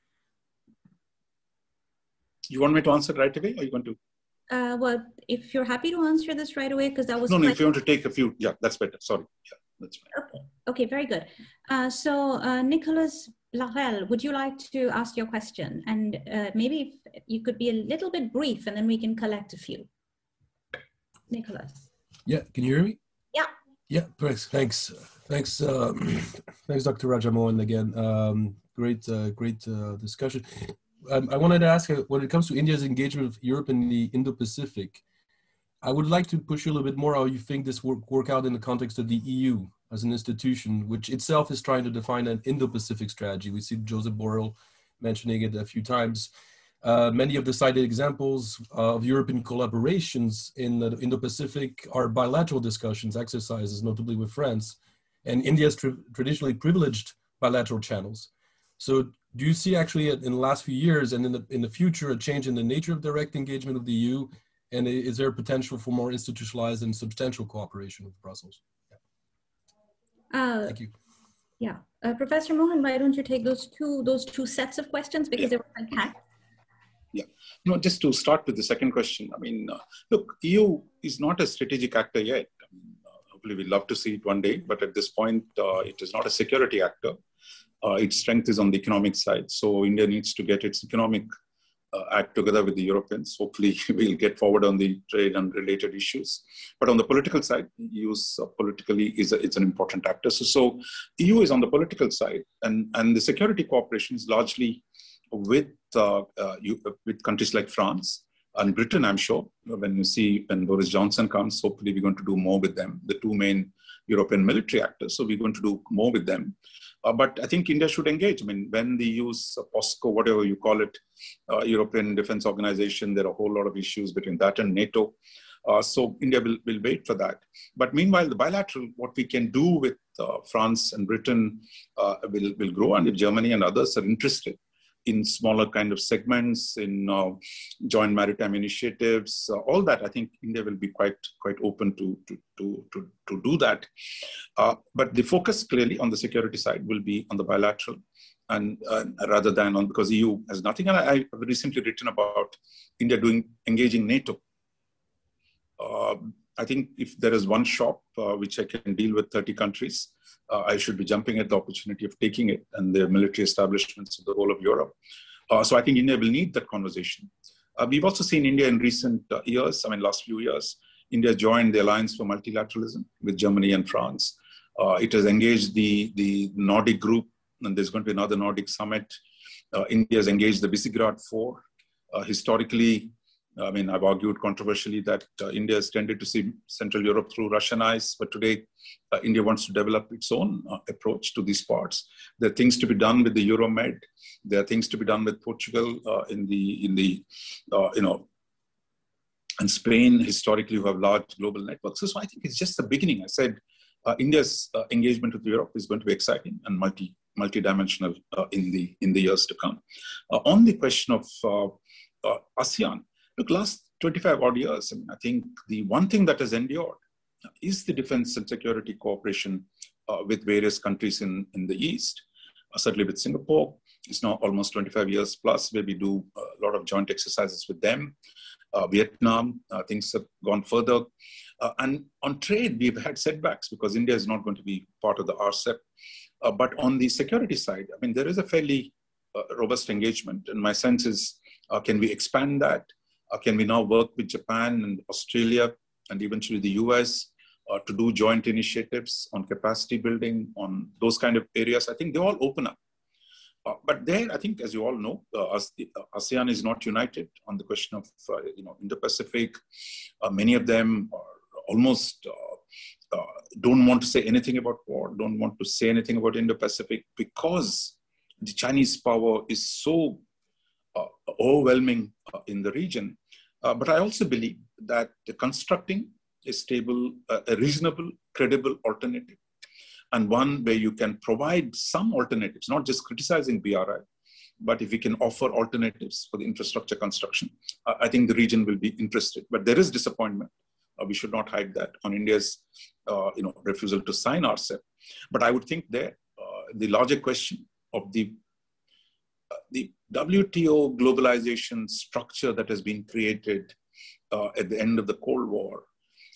You want me to answer right away or you want to? Uh, well, if you're happy to answer this right away, because that was no, no. If you want to take a few, yeah, that's better. Sorry, yeah, that's fine. Okay, okay, very good. Uh, so, uh, Nicholas Larel, would you like to ask your question? And uh, maybe you could be a little bit brief, and then we can collect a few. Nicholas. Yeah, can you hear me? Yeah. Yeah, thanks, thanks, thanks, uh, (clears throat) thanks, Dr. Rajamohan again. Um, great, uh, great uh, discussion. Um, I wanted to ask, when it comes to India's engagement with Europe in the Indo-Pacific, I would like to push you a little bit more how you think this work work out in the context of the EU as an institution, which itself is trying to define an Indo-Pacific strategy. We see Joseph Borrell mentioning it a few times. Uh, many of the cited examples of European collaborations in the Indo-Pacific are bilateral discussions, exercises, notably with France. And India has tra traditionally privileged bilateral channels. So do you see actually in the last few years and in the, in the future a change in the nature of direct engagement of the EU? And is there potential for more institutionalized and substantial cooperation with Brussels? Yeah. Uh, Thank you. Yeah, uh, Professor Mohan, why don't you take those two those two sets of questions because yeah. they were unpacked. Yeah, no, just to start with the second question. I mean, uh, look, EU is not a strategic actor yet. I mean, uh, hopefully, we'd love to see it one day, but at this point, uh, it is not a security actor. Uh, its strength is on the economic side. So India needs to get its economic uh, act together with the Europeans. Hopefully, (laughs) we'll get forward on the trade and related issues. But on the political side, EU uh, politically is a, it's an important actor. So, so EU is on the political side, and and the security cooperation is largely with uh, you, uh, with countries like France and Britain. I'm sure when you see when Boris Johnson comes, hopefully we're going to do more with them. The two main European military actors. So we're going to do more with them. Uh, but I think India should engage. I mean, when they use uh, PESCO, whatever you call it, uh, European Defense Organization, there are a whole lot of issues between that and NATO. Uh, so India will, will wait for that. But meanwhile, the bilateral, what we can do with uh, France and Britain uh, will, will grow. And if Germany and others are interested, in smaller kind of segments, in uh, joint maritime initiatives, uh, all that. I think India will be quite quite open to to to to, to do that. Uh, but the focus clearly on the security side will be on the bilateral, and uh, rather than on because EU has nothing. And I, have recently written about India doing engaging NATO. I think if there is one shop uh, which I can deal with 30 countries, uh, I should be jumping at the opportunity of taking it and the military establishments of the whole of Europe. Uh, so I think India will need that conversation. Uh, we've also seen India in recent uh, years, I mean, last few years, India joined the Alliance for Multilateralism with Germany and France. Uh, it has engaged the, the Nordic group, and there's going to be another Nordic summit. India has engaged the Visegrad Four. historically, I mean, I've argued controversially that uh, India has tended to see Central Europe through Russian eyes, but today uh, India wants to develop its own uh, approach to these parts. There are things to be done with the Euromed. There are things to be done with Portugal uh, in the in the uh, you know, and Spain historically who have large global networks. So I think it's just the beginning. I said uh, India's engagement with Europe is going to be exciting and multi multidimensional in the in the years to come. on the question of ASEAN. Look, last 25 odd years, I, mean, I think the one thing that has endured is the defense and security cooperation uh, with various countries in, in the East. Uh, certainly with Singapore, it's now almost 25 years plus where we do a lot of joint exercises with them. Uh, Vietnam, uh, things have gone further. Uh, and on trade, we've had setbacks because India is not going to be part of the RCEP. Uh, but on the security side, I mean, there is a fairly robust engagement. And my sense is, can we expand that? Uh, can we now work with Japan and Australia and eventually the US uh, to do joint initiatives on capacity building, on those kind of areas? I think they all open up. Uh, but there, I think, as you all know, uh, ASEAN is not united on the question of, uh, you know, Indo-Pacific. Uh, many of them almost don't want to say anything about war, don't want to say anything about Indo-Pacific because the Chinese power is so overwhelming in the region uh, but I also believe that constructing a stable, uh, a reasonable, credible alternative, and one where you can provide some alternatives, not just criticizing BRI, but if we can offer alternatives for the infrastructure construction, uh, I think the region will be interested. But there is disappointment. Uh, we should not hide that on India's, uh, you know, refusal to sign RCEP. But I would think there, uh, the larger question of the the WTO globalization structure that has been created uh, at the end of the Cold War,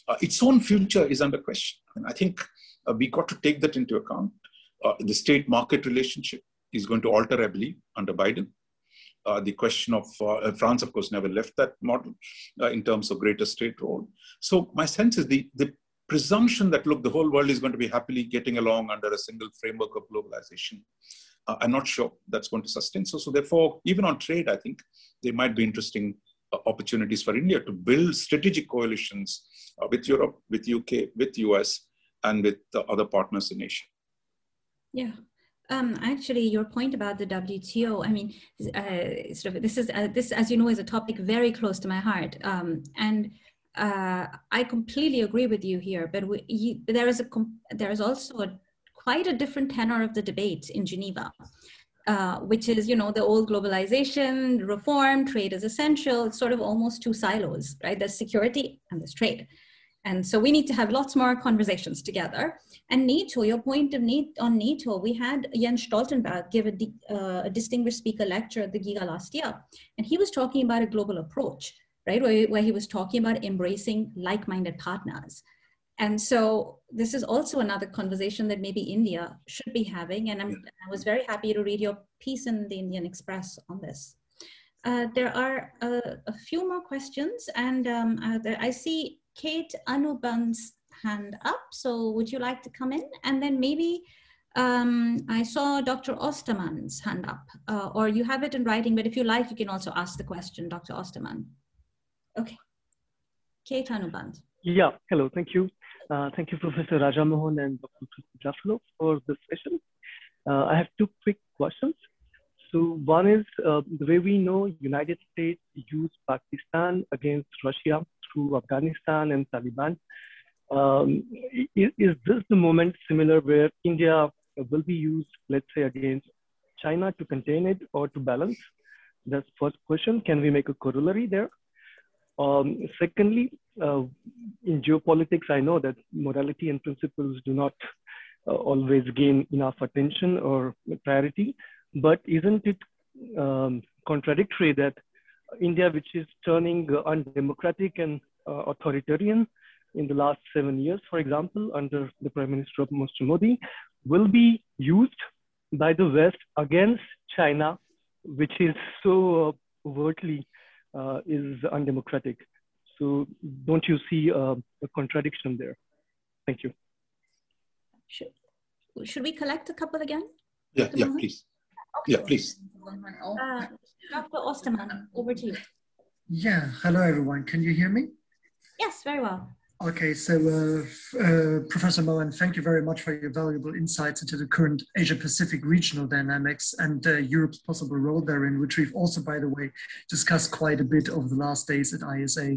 uh, its own future is under question. And I think uh, we got to take that into account. Uh, the state market relationship is going to alter, I believe, under Biden. Uh, the question of uh, France, of course, never left that model in terms of greater state role. So my sense is the, the presumption that, look, the whole world is going to be happily getting along under a single framework of globalization uh, I'm not sure that's going to sustain. So, so therefore, even on trade, I think there might be interesting uh, opportunities for India to build strategic coalitions uh, with Europe, with UK, with US, and with the other partners in Asia. Yeah. Um, actually, your point about the WTO, I mean, uh, sort of this is uh, this, as you know, is a topic very close to my heart, um, and uh, I completely agree with you here. But we, you, there is a there is also a, quite a different tenor of the debate in Geneva. Uh, which is, you know, the old globalization, reform, trade is essential. It's sort of almost two silos, right? There's security and there's trade. And so we need to have lots more conversations together. And NATO, your point of need on NATO, we had Jens Stoltenberg give a, uh, a distinguished speaker lecture at the Giga last year. And he was talking about a global approach, right? Where, where he was talking about embracing like-minded partners. And so this is also another conversation that maybe India should be having. And I'm, i was very happy to read your piece in the Indian Express on this. Uh, there are a, a, few more questions, and um, uh, there, I see Kate Anuban's hand up. So would you like to come in? And then maybe um, I saw Dr. Osterman's hand up, uh, or you have it in writing, but if you like, you can also ask the question, Dr. Osterman. Okay. Kate Anuband. Yeah, hello, thank you. Uh, thank you, (laughs) Professor Rajamohan and Dr. Jaffrelot for this session. Uh, I have two quick questions. So one is uh, the way we know United States used Pakistan against Russia through Afghanistan and Taliban. Um, is, is, this the moment similar where India will be used, let's say, against China to contain it or to balance? That's first question. Can we make a corollary there? Um, secondly, uh, in geopolitics, I know that morality and principles do not uh, always gain enough attention or priority, but isn't it um, contradictory that India, which is turning undemocratic and uh, authoritarian in the last seven years, for example, under the Prime Minister of Mr. Modi, will be used by the West against China, which is so uh, overtly uh, is undemocratic. So don't you see uh, a contradiction there? Thank you. Should, should we collect a couple again? Yeah, yeah, please. Okay. Yeah, please. Uh, Dr. Osterman, over to you. Yeah, hello everyone. Can you hear me? Yes, very well. Okay, so uh, uh, Professor Mohan, thank you very much for your valuable insights into the current Asia Pacific regional dynamics and uh, Europe's possible role therein, which we've also, by the way, discussed quite a bit over the last days at ISA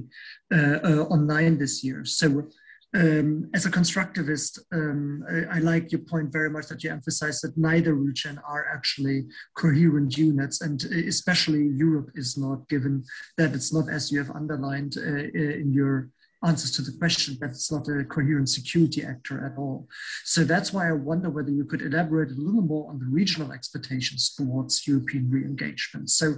uh, uh, online this year. So, um, as a constructivist, um, I, I, like your point very much that you emphasize that neither region are actually coherent units, and uh, especially Europe is not given that it's not as you have underlined in your answers to the question, but it's not a coherent security actor at all. So that's why I wonder whether you could elaborate a little more on the regional expectations towards European re-engagement. So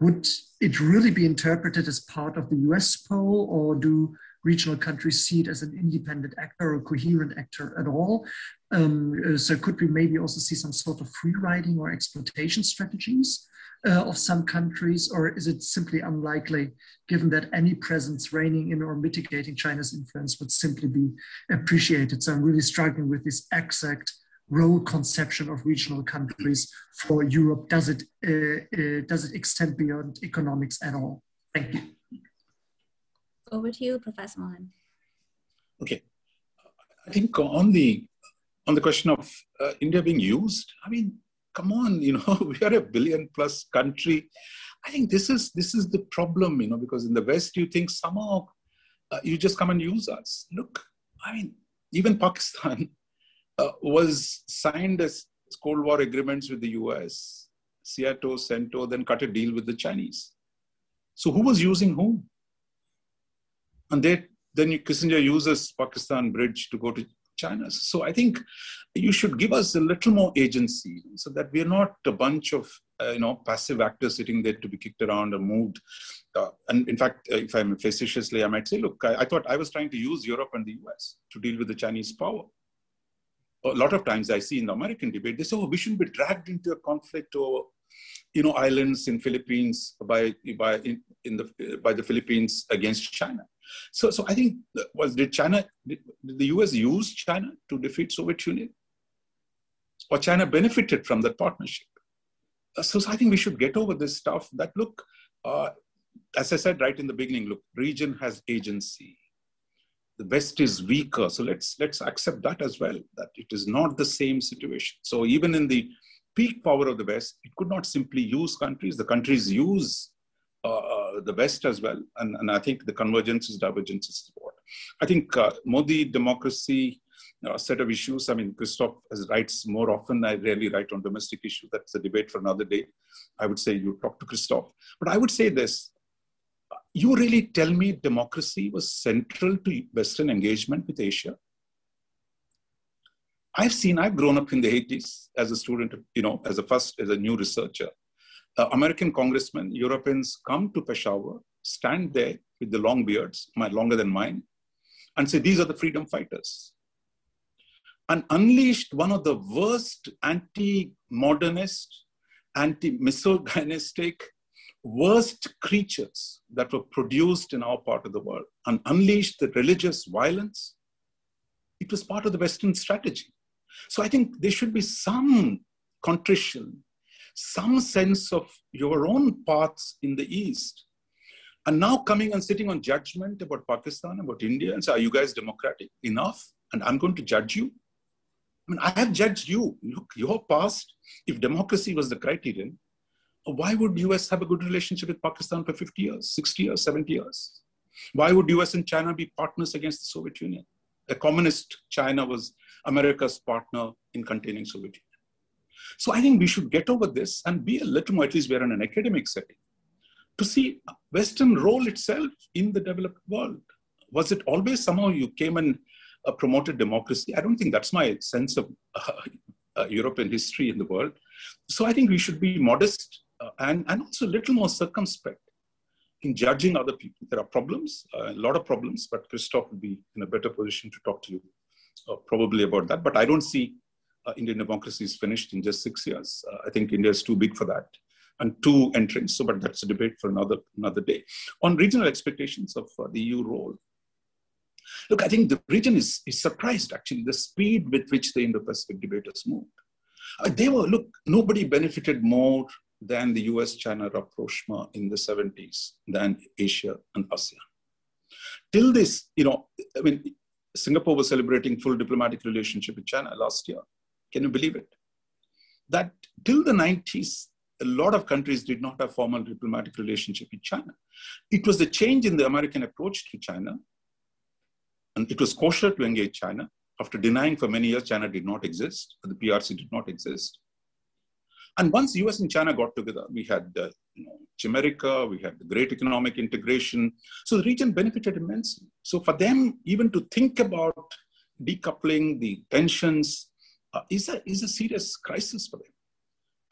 would it really be interpreted as part of the US pole, or do regional countries see it as an independent actor or coherent actor at all? Um, so could we maybe also see some sort of free riding or exploitation strategies? Uh, of some countries, or is it simply unlikely given that any presence reigning in or mitigating China's influence would simply be appreciated? So I'm really struggling with this exact role conception of regional countries for Europe. Does it, uh, uh, does it extend beyond economics at all? Thank you. Over to you, Professor Mohan. Okay. I think on the on the question of uh, India being used, I mean, come on, you know, (laughs) we are a billion plus country. I think this is this is the problem, you know, because in the West you think somehow uh, you just come and use us. Look, I mean, even Pakistan (laughs) uh, was signed as Cold War agreements with the U.S. SEATO, CENTO, then cut a deal with the Chinese. So who was using whom? And they, then Kissinger uses Pakistan bridge to go to China. So I think you should give us a little more agency so that we're not a bunch of uh, you know passive actors sitting there to be kicked around or moved. Uh, and in fact, uh, if I'm facetiously, I might say, look, I, I, thought I was trying to use Europe and the US to deal with the Chinese power. A lot of times I see in the American debate, they say, oh, we shouldn't be dragged into a conflict or you know islands in Philippines by by in, in the by the Philippines against China. So, so I think was did China did, did the U.S. use China to defeat Soviet Union, or China benefited from that partnership? Uh, so, so, I think we should get over this stuff. That look, uh, as I said right in the beginning, look, region has agency. The West is weaker, so let's let's accept that as well. That it is not the same situation. So even in the peak power of the West, it could not simply use countries. The countries use uh, uh the West as well, and, and I think the convergence is divergence is what I think uh, Modi democracy uh, set of issues. I mean, Christophe writes more often. I rarely write on domestic issues. That's a debate for another day. I would say you talk to Christophe. But I would say this you really tell me democracy was central to Western engagement with Asia? I've seen, I've grown up in the 80s as a student, you know, as a first, as a new researcher. Uh, American congressmen, Europeans come to Peshawar, stand there with the long beards, my, longer than mine, and say, these are the freedom fighters. And unleashed one of the worst anti-modernist, anti-misogynistic, worst creatures that were produced in our part of the world and unleashed the religious violence, it was part of the Western strategy. So I think there should be some contrition, some sense of your own paths in the East. And now coming and sitting on judgment about Pakistan, about India, and say, are you guys democratic enough? And I'm going to judge you. I mean, I have judged you. Look, your past, if democracy was the criterion, why would US have a good relationship with Pakistan for 50 years, 60 years, 70 years? Why would US and China be partners against the Soviet Union? A communist China was America's partner in containing Soviet Union. So I think we should get over this and be a little more, at least we're in an academic setting, to see Western role itself in the developed world. Was it always somehow you came and uh, promoted democracy? I don't think that's my sense of uh, uh, European history in the world. So I think we should be modest uh, and, and also a little more circumspect in judging other people. There are problems, uh, a lot of problems, but Christophe will be in a better position to talk to you uh, probably about that. But I don't see uh, Indian democracy is finished in just six years. Uh, I think India is too big for that. And two entrants, so but that's a debate for another another day. On regional expectations of uh, the EU role, look, I think the region is, is surprised actually the speed with which the Indo-Pacific debaters moved. Uh, they were look, nobody benefited more than the US China rapprochement in the 70s than Asia and ASEAN. Till this, you know, I mean, Singapore was celebrating full diplomatic relationship with China last year. Can you believe it? That till the 90s, a lot of countries did not have formal diplomatic relationship with China. It was the change in the American approach to China, and it was kosher to engage China. After denying for many years China did not exist, the PRC did not exist, and once US and China got together, we had uh, you know, Chimerica, we had the great economic integration. So the region benefited immensely. So for them, even to think about decoupling the tensions uh, is, a, is a serious crisis for them.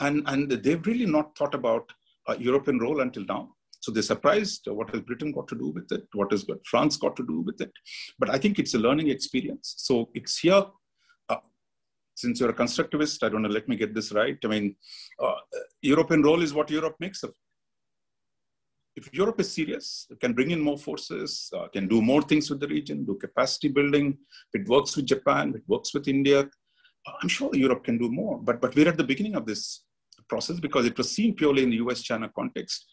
And, and they've really not thought about uh, European role until now. So they're surprised uh, what has Britain got to do with it? What has France got to do with it? But I think it's a learning experience. So it's here since you're a constructivist, I don't know, let me get this right. I mean, uh, European role is what Europe makes of. If Europe is serious, can bring in more forces, uh, can do more things with the region, do capacity building. If it works with Japan, if it works with India, uh, I'm sure Europe can do more. But, but we're at the beginning of this process because it was seen purely in the US-China context.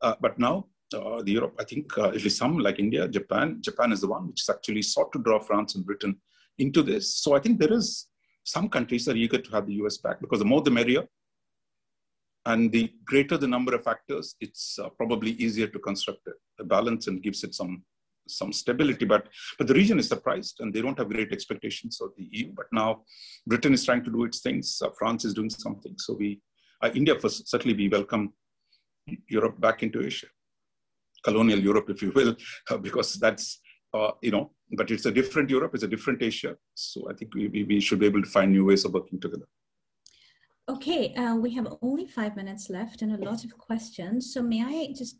Uh, but now uh, the Europe, I think uh, at least some like India, Japan, Japan is the one which has actually sought to draw France and Britain into this. So I think there is some countries are eager to have the US back because the more the merrier. And the greater the number of factors, it's uh, probably easier to construct a, balance and gives it some, some stability. But, but the region is surprised and they don't have great expectations of the EU. But now Britain is trying to do its things, uh, France is doing something. So we, uh, India, first, certainly we welcome Europe back into Asia, colonial Europe, if you will, (laughs) because that's uh, you know, but it's a different Europe, it's a different Asia. So I think we, we, we should be able to find new ways of working together. Okay, uh, we have only five minutes left and a lot of questions. So may I just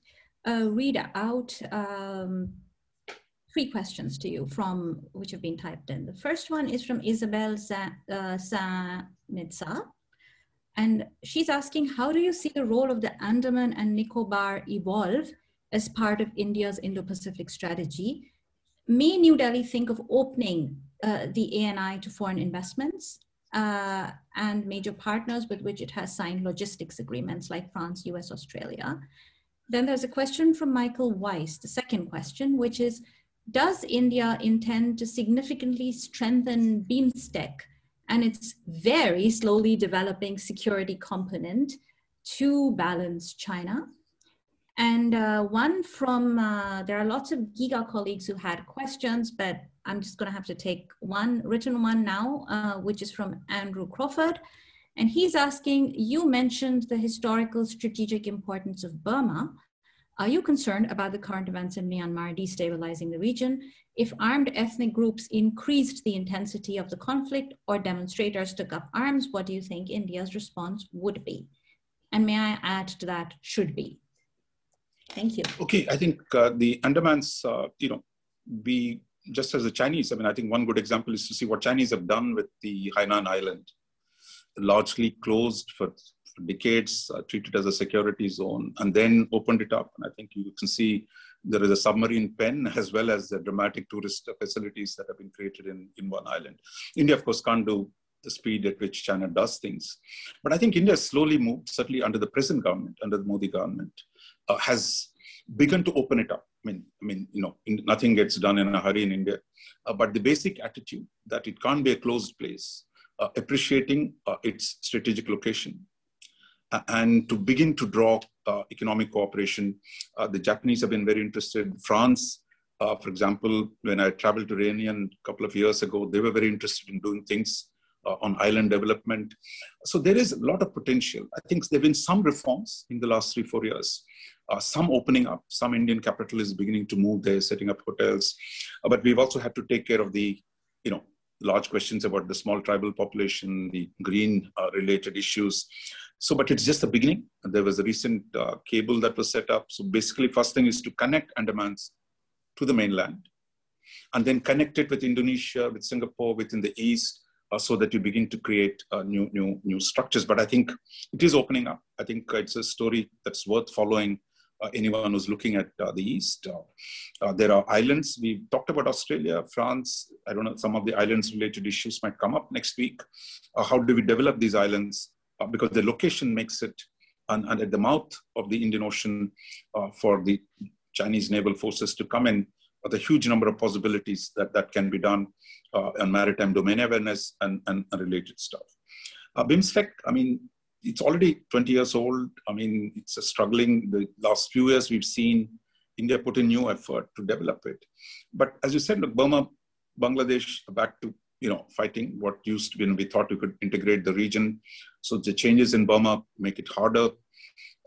uh, read out um, three questions to you from which have been typed in. The first one is from Isabel Sanitza. Uh, and she's asking, how do you see the role of the Andaman and Nicobar evolve as part of India's Indo-Pacific strategy? may New Delhi think of opening uh, the ANI to foreign investments uh, and major partners with which it has signed logistics agreements like France, US, Australia? Then there's a question from Michael Weiss, the second question, which is, does India intend to significantly strengthen BIMSTEC and its very slowly developing security component to balance China? And uh, one from, uh, there are lots of GIGA colleagues who had questions, but I'm just gonna have to take one written one now, uh, which is from Andrew Crawford. And he's asking, you mentioned the historical strategic importance of Burma. Are you concerned about the current events in Myanmar destabilizing the region? If armed ethnic groups increased the intensity of the conflict or demonstrators took up arms, what do you think India's response would be? And may I add to that, should be? Thank you. Okay, I think uh, the Andamans, uh, you know, we just as the Chinese, I mean, I think one good example is to see what Chinese have done with the Hainan Island, largely closed for, for decades, uh, treated as a security zone, and then opened it up. And I think you can see there is a submarine pen (laughs) as well as the dramatic tourist facilities that have been created in, in one island. India, of course, can't do the speed at which China does things. But I think India slowly moved, certainly under the present government, under the Modi government, uh, has begun to open it up. I mean, I mean, you know, nothing gets done in a hurry in India, uh, but the basic attitude that it can't be a closed place, uh, appreciating uh, its strategic location, and to begin to draw uh, economic cooperation. Uh, the Japanese have been very interested. France, for example, when I traveled to Réunion a couple of years ago, they were very interested in doing things uh, on island development. So there is a lot of potential. I think there have been some reforms in the last three, four years. Uh, some opening up, some Indian capital is beginning to move there, setting up hotels. Uh, but we've also had to take care of the, you know, large questions about the small tribal population, the green uh, related issues. So, but it's just the beginning. There was a recent uh, cable that was set up. So basically, first thing is to connect Andamans to the mainland and then connect it with Indonesia, with Singapore, within the east, uh, so that you begin to create uh, new, new, new structures. But I think it is opening up. I think it's a story that's worth following. Uh, anyone who's looking at uh, the east, uh, uh, there are islands. We talked about Australia, France. I don't know. Some of the islands-related issues might come up next week. how do we develop these islands? Because the location makes it, and, and, at the mouth of the Indian Ocean, for the Chinese naval forces to come in, the huge number of possibilities that that can be done uh, on maritime domain awareness and, and, related stuff. Uh, BIMSTEC, I mean, it's already 20 years old. I mean, it's a struggling. The last few years, we've seen India put in new effort to develop it. But as you said, look, Burma, Bangladesh back to you know fighting what used to be. we thought we could integrate the region. So the changes in Burma make it harder.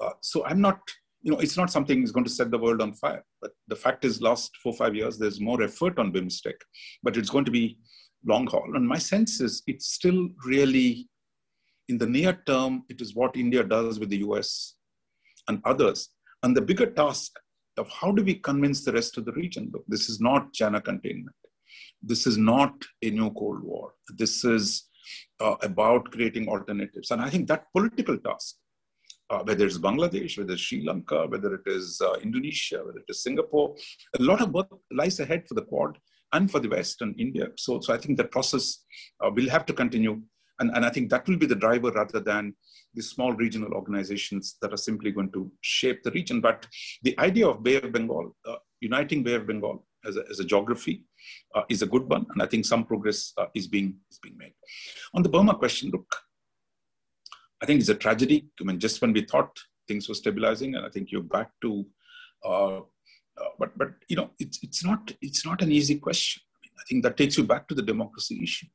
Uh, so I'm not you know, it's not something that's going to set the world on fire. But the fact is, last four five years, there's more effort on BIMSTEC, but it's going to be long haul. And my sense is, it's still really, in the near term, it is what India does with the US and others. And the bigger task of how do we convince the rest of the region? Look, this is not China containment. This is not a new Cold War. This is uh, about creating alternatives. And I think that political task uh, whether it's Bangladesh, whether it's Sri Lanka, whether it is uh, Indonesia, whether it is Singapore. A lot of work lies ahead for the Quad and for the West and India. So, so I think the process uh, will have to continue. And, and I think that will be the driver rather than the small regional organizations that are simply going to shape the region. But the idea of Bay of Bengal, uh, uniting Bay of Bengal as a, as a geography, uh, is a good one. And I think some progress uh, is, being, is being made. On the Burma question, look, I think it's a tragedy. I mean, just when we thought things were stabilizing, and I think you're back to, uh, uh, but but you know, it's it's not it's not an easy question. I, mean, I think that takes you back to the democracy issue.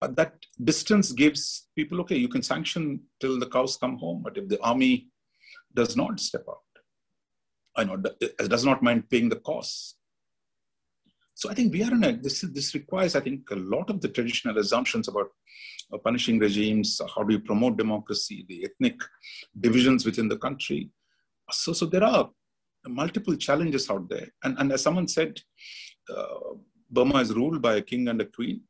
But that distance gives people okay. You can sanction till the cows come home, but if the army does not step out, I know does not mind paying the costs. So I think we are in a this this requires I think a lot of the traditional assumptions about uh, punishing regimes, how do you promote democracy, the ethnic divisions within the country. So, so there are multiple challenges out there. And, and as someone said, uh, Burma is ruled by a king and a queen,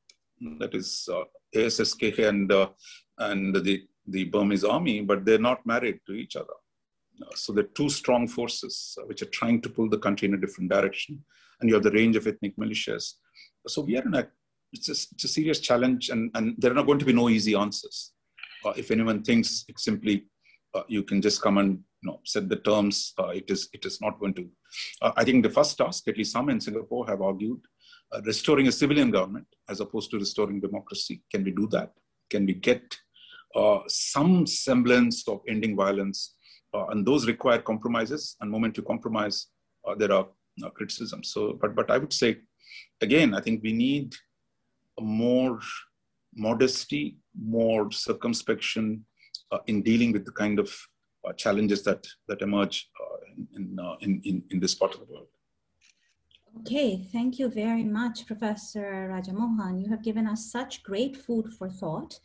that is uh, ASSK and, uh, and the, the Burmese army, but they're not married to each other. Uh, so there are two strong forces which are trying to pull the country in a different direction. And you have the range of ethnic militias. So we are in a it's a, it's a serious challenge, and, and there are not going to be no easy answers. Uh, if anyone thinks it's simply uh, you can just come and you know, set the terms. Uh, it is it is not going to. Uh, I think the first task, at least some in Singapore have argued, uh, restoring a civilian government as opposed to restoring democracy. Can we do that? Can we get uh, some semblance of ending violence? Uh, and those require compromises. And moment you compromise, there are criticisms. So, but but I would say, again, I think we need more modesty, more circumspection uh, in dealing with the kind of uh, challenges that that emerge uh, in, in, in, in this part of the world. Okay, thank you very much, Professor Raja Mohan. You have given us such great food for thought.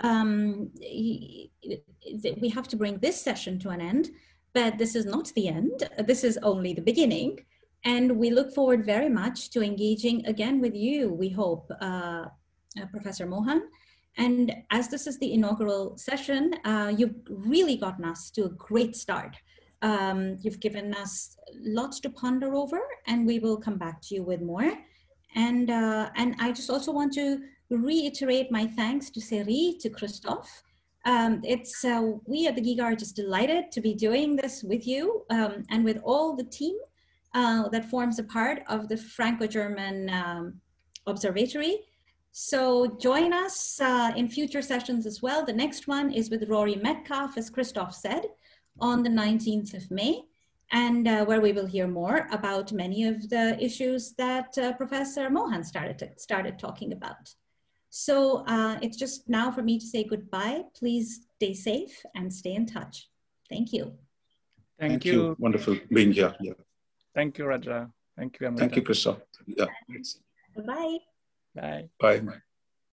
Um, we have to bring this session to an end, but this is not the end. This is only the beginning. And we look forward very much to engaging again with you, we hope, uh, uh, Professor Mohan. And as this is the inaugural session, uh, you've really gotten us to a great start. Um, you've given us lots to ponder over, and we will come back to you with more. And, uh, and I just also want to reiterate my thanks to CERI, to Christophe. Um, it's uh, we at the GIGA are just delighted to be doing this with you um, and with all the team uh, that forms a part of the Franco-German um, Observatory. So join us uh, in future sessions as well. The next one is with Rory Medcalf, as Christophe said, on the 19th of May, and uh, where we will hear more about many of the issues that uh, Professor Mohan started, to, started talking about. So uh, it's just now for me to say goodbye. Please stay safe and stay in touch. Thank you. Thank, Thank you. you. Wonderful being here. Yeah. Thank you, Raja. Thank you, Amrita. Thank you, Christophe. Yeah. Bye. Bye. Bye.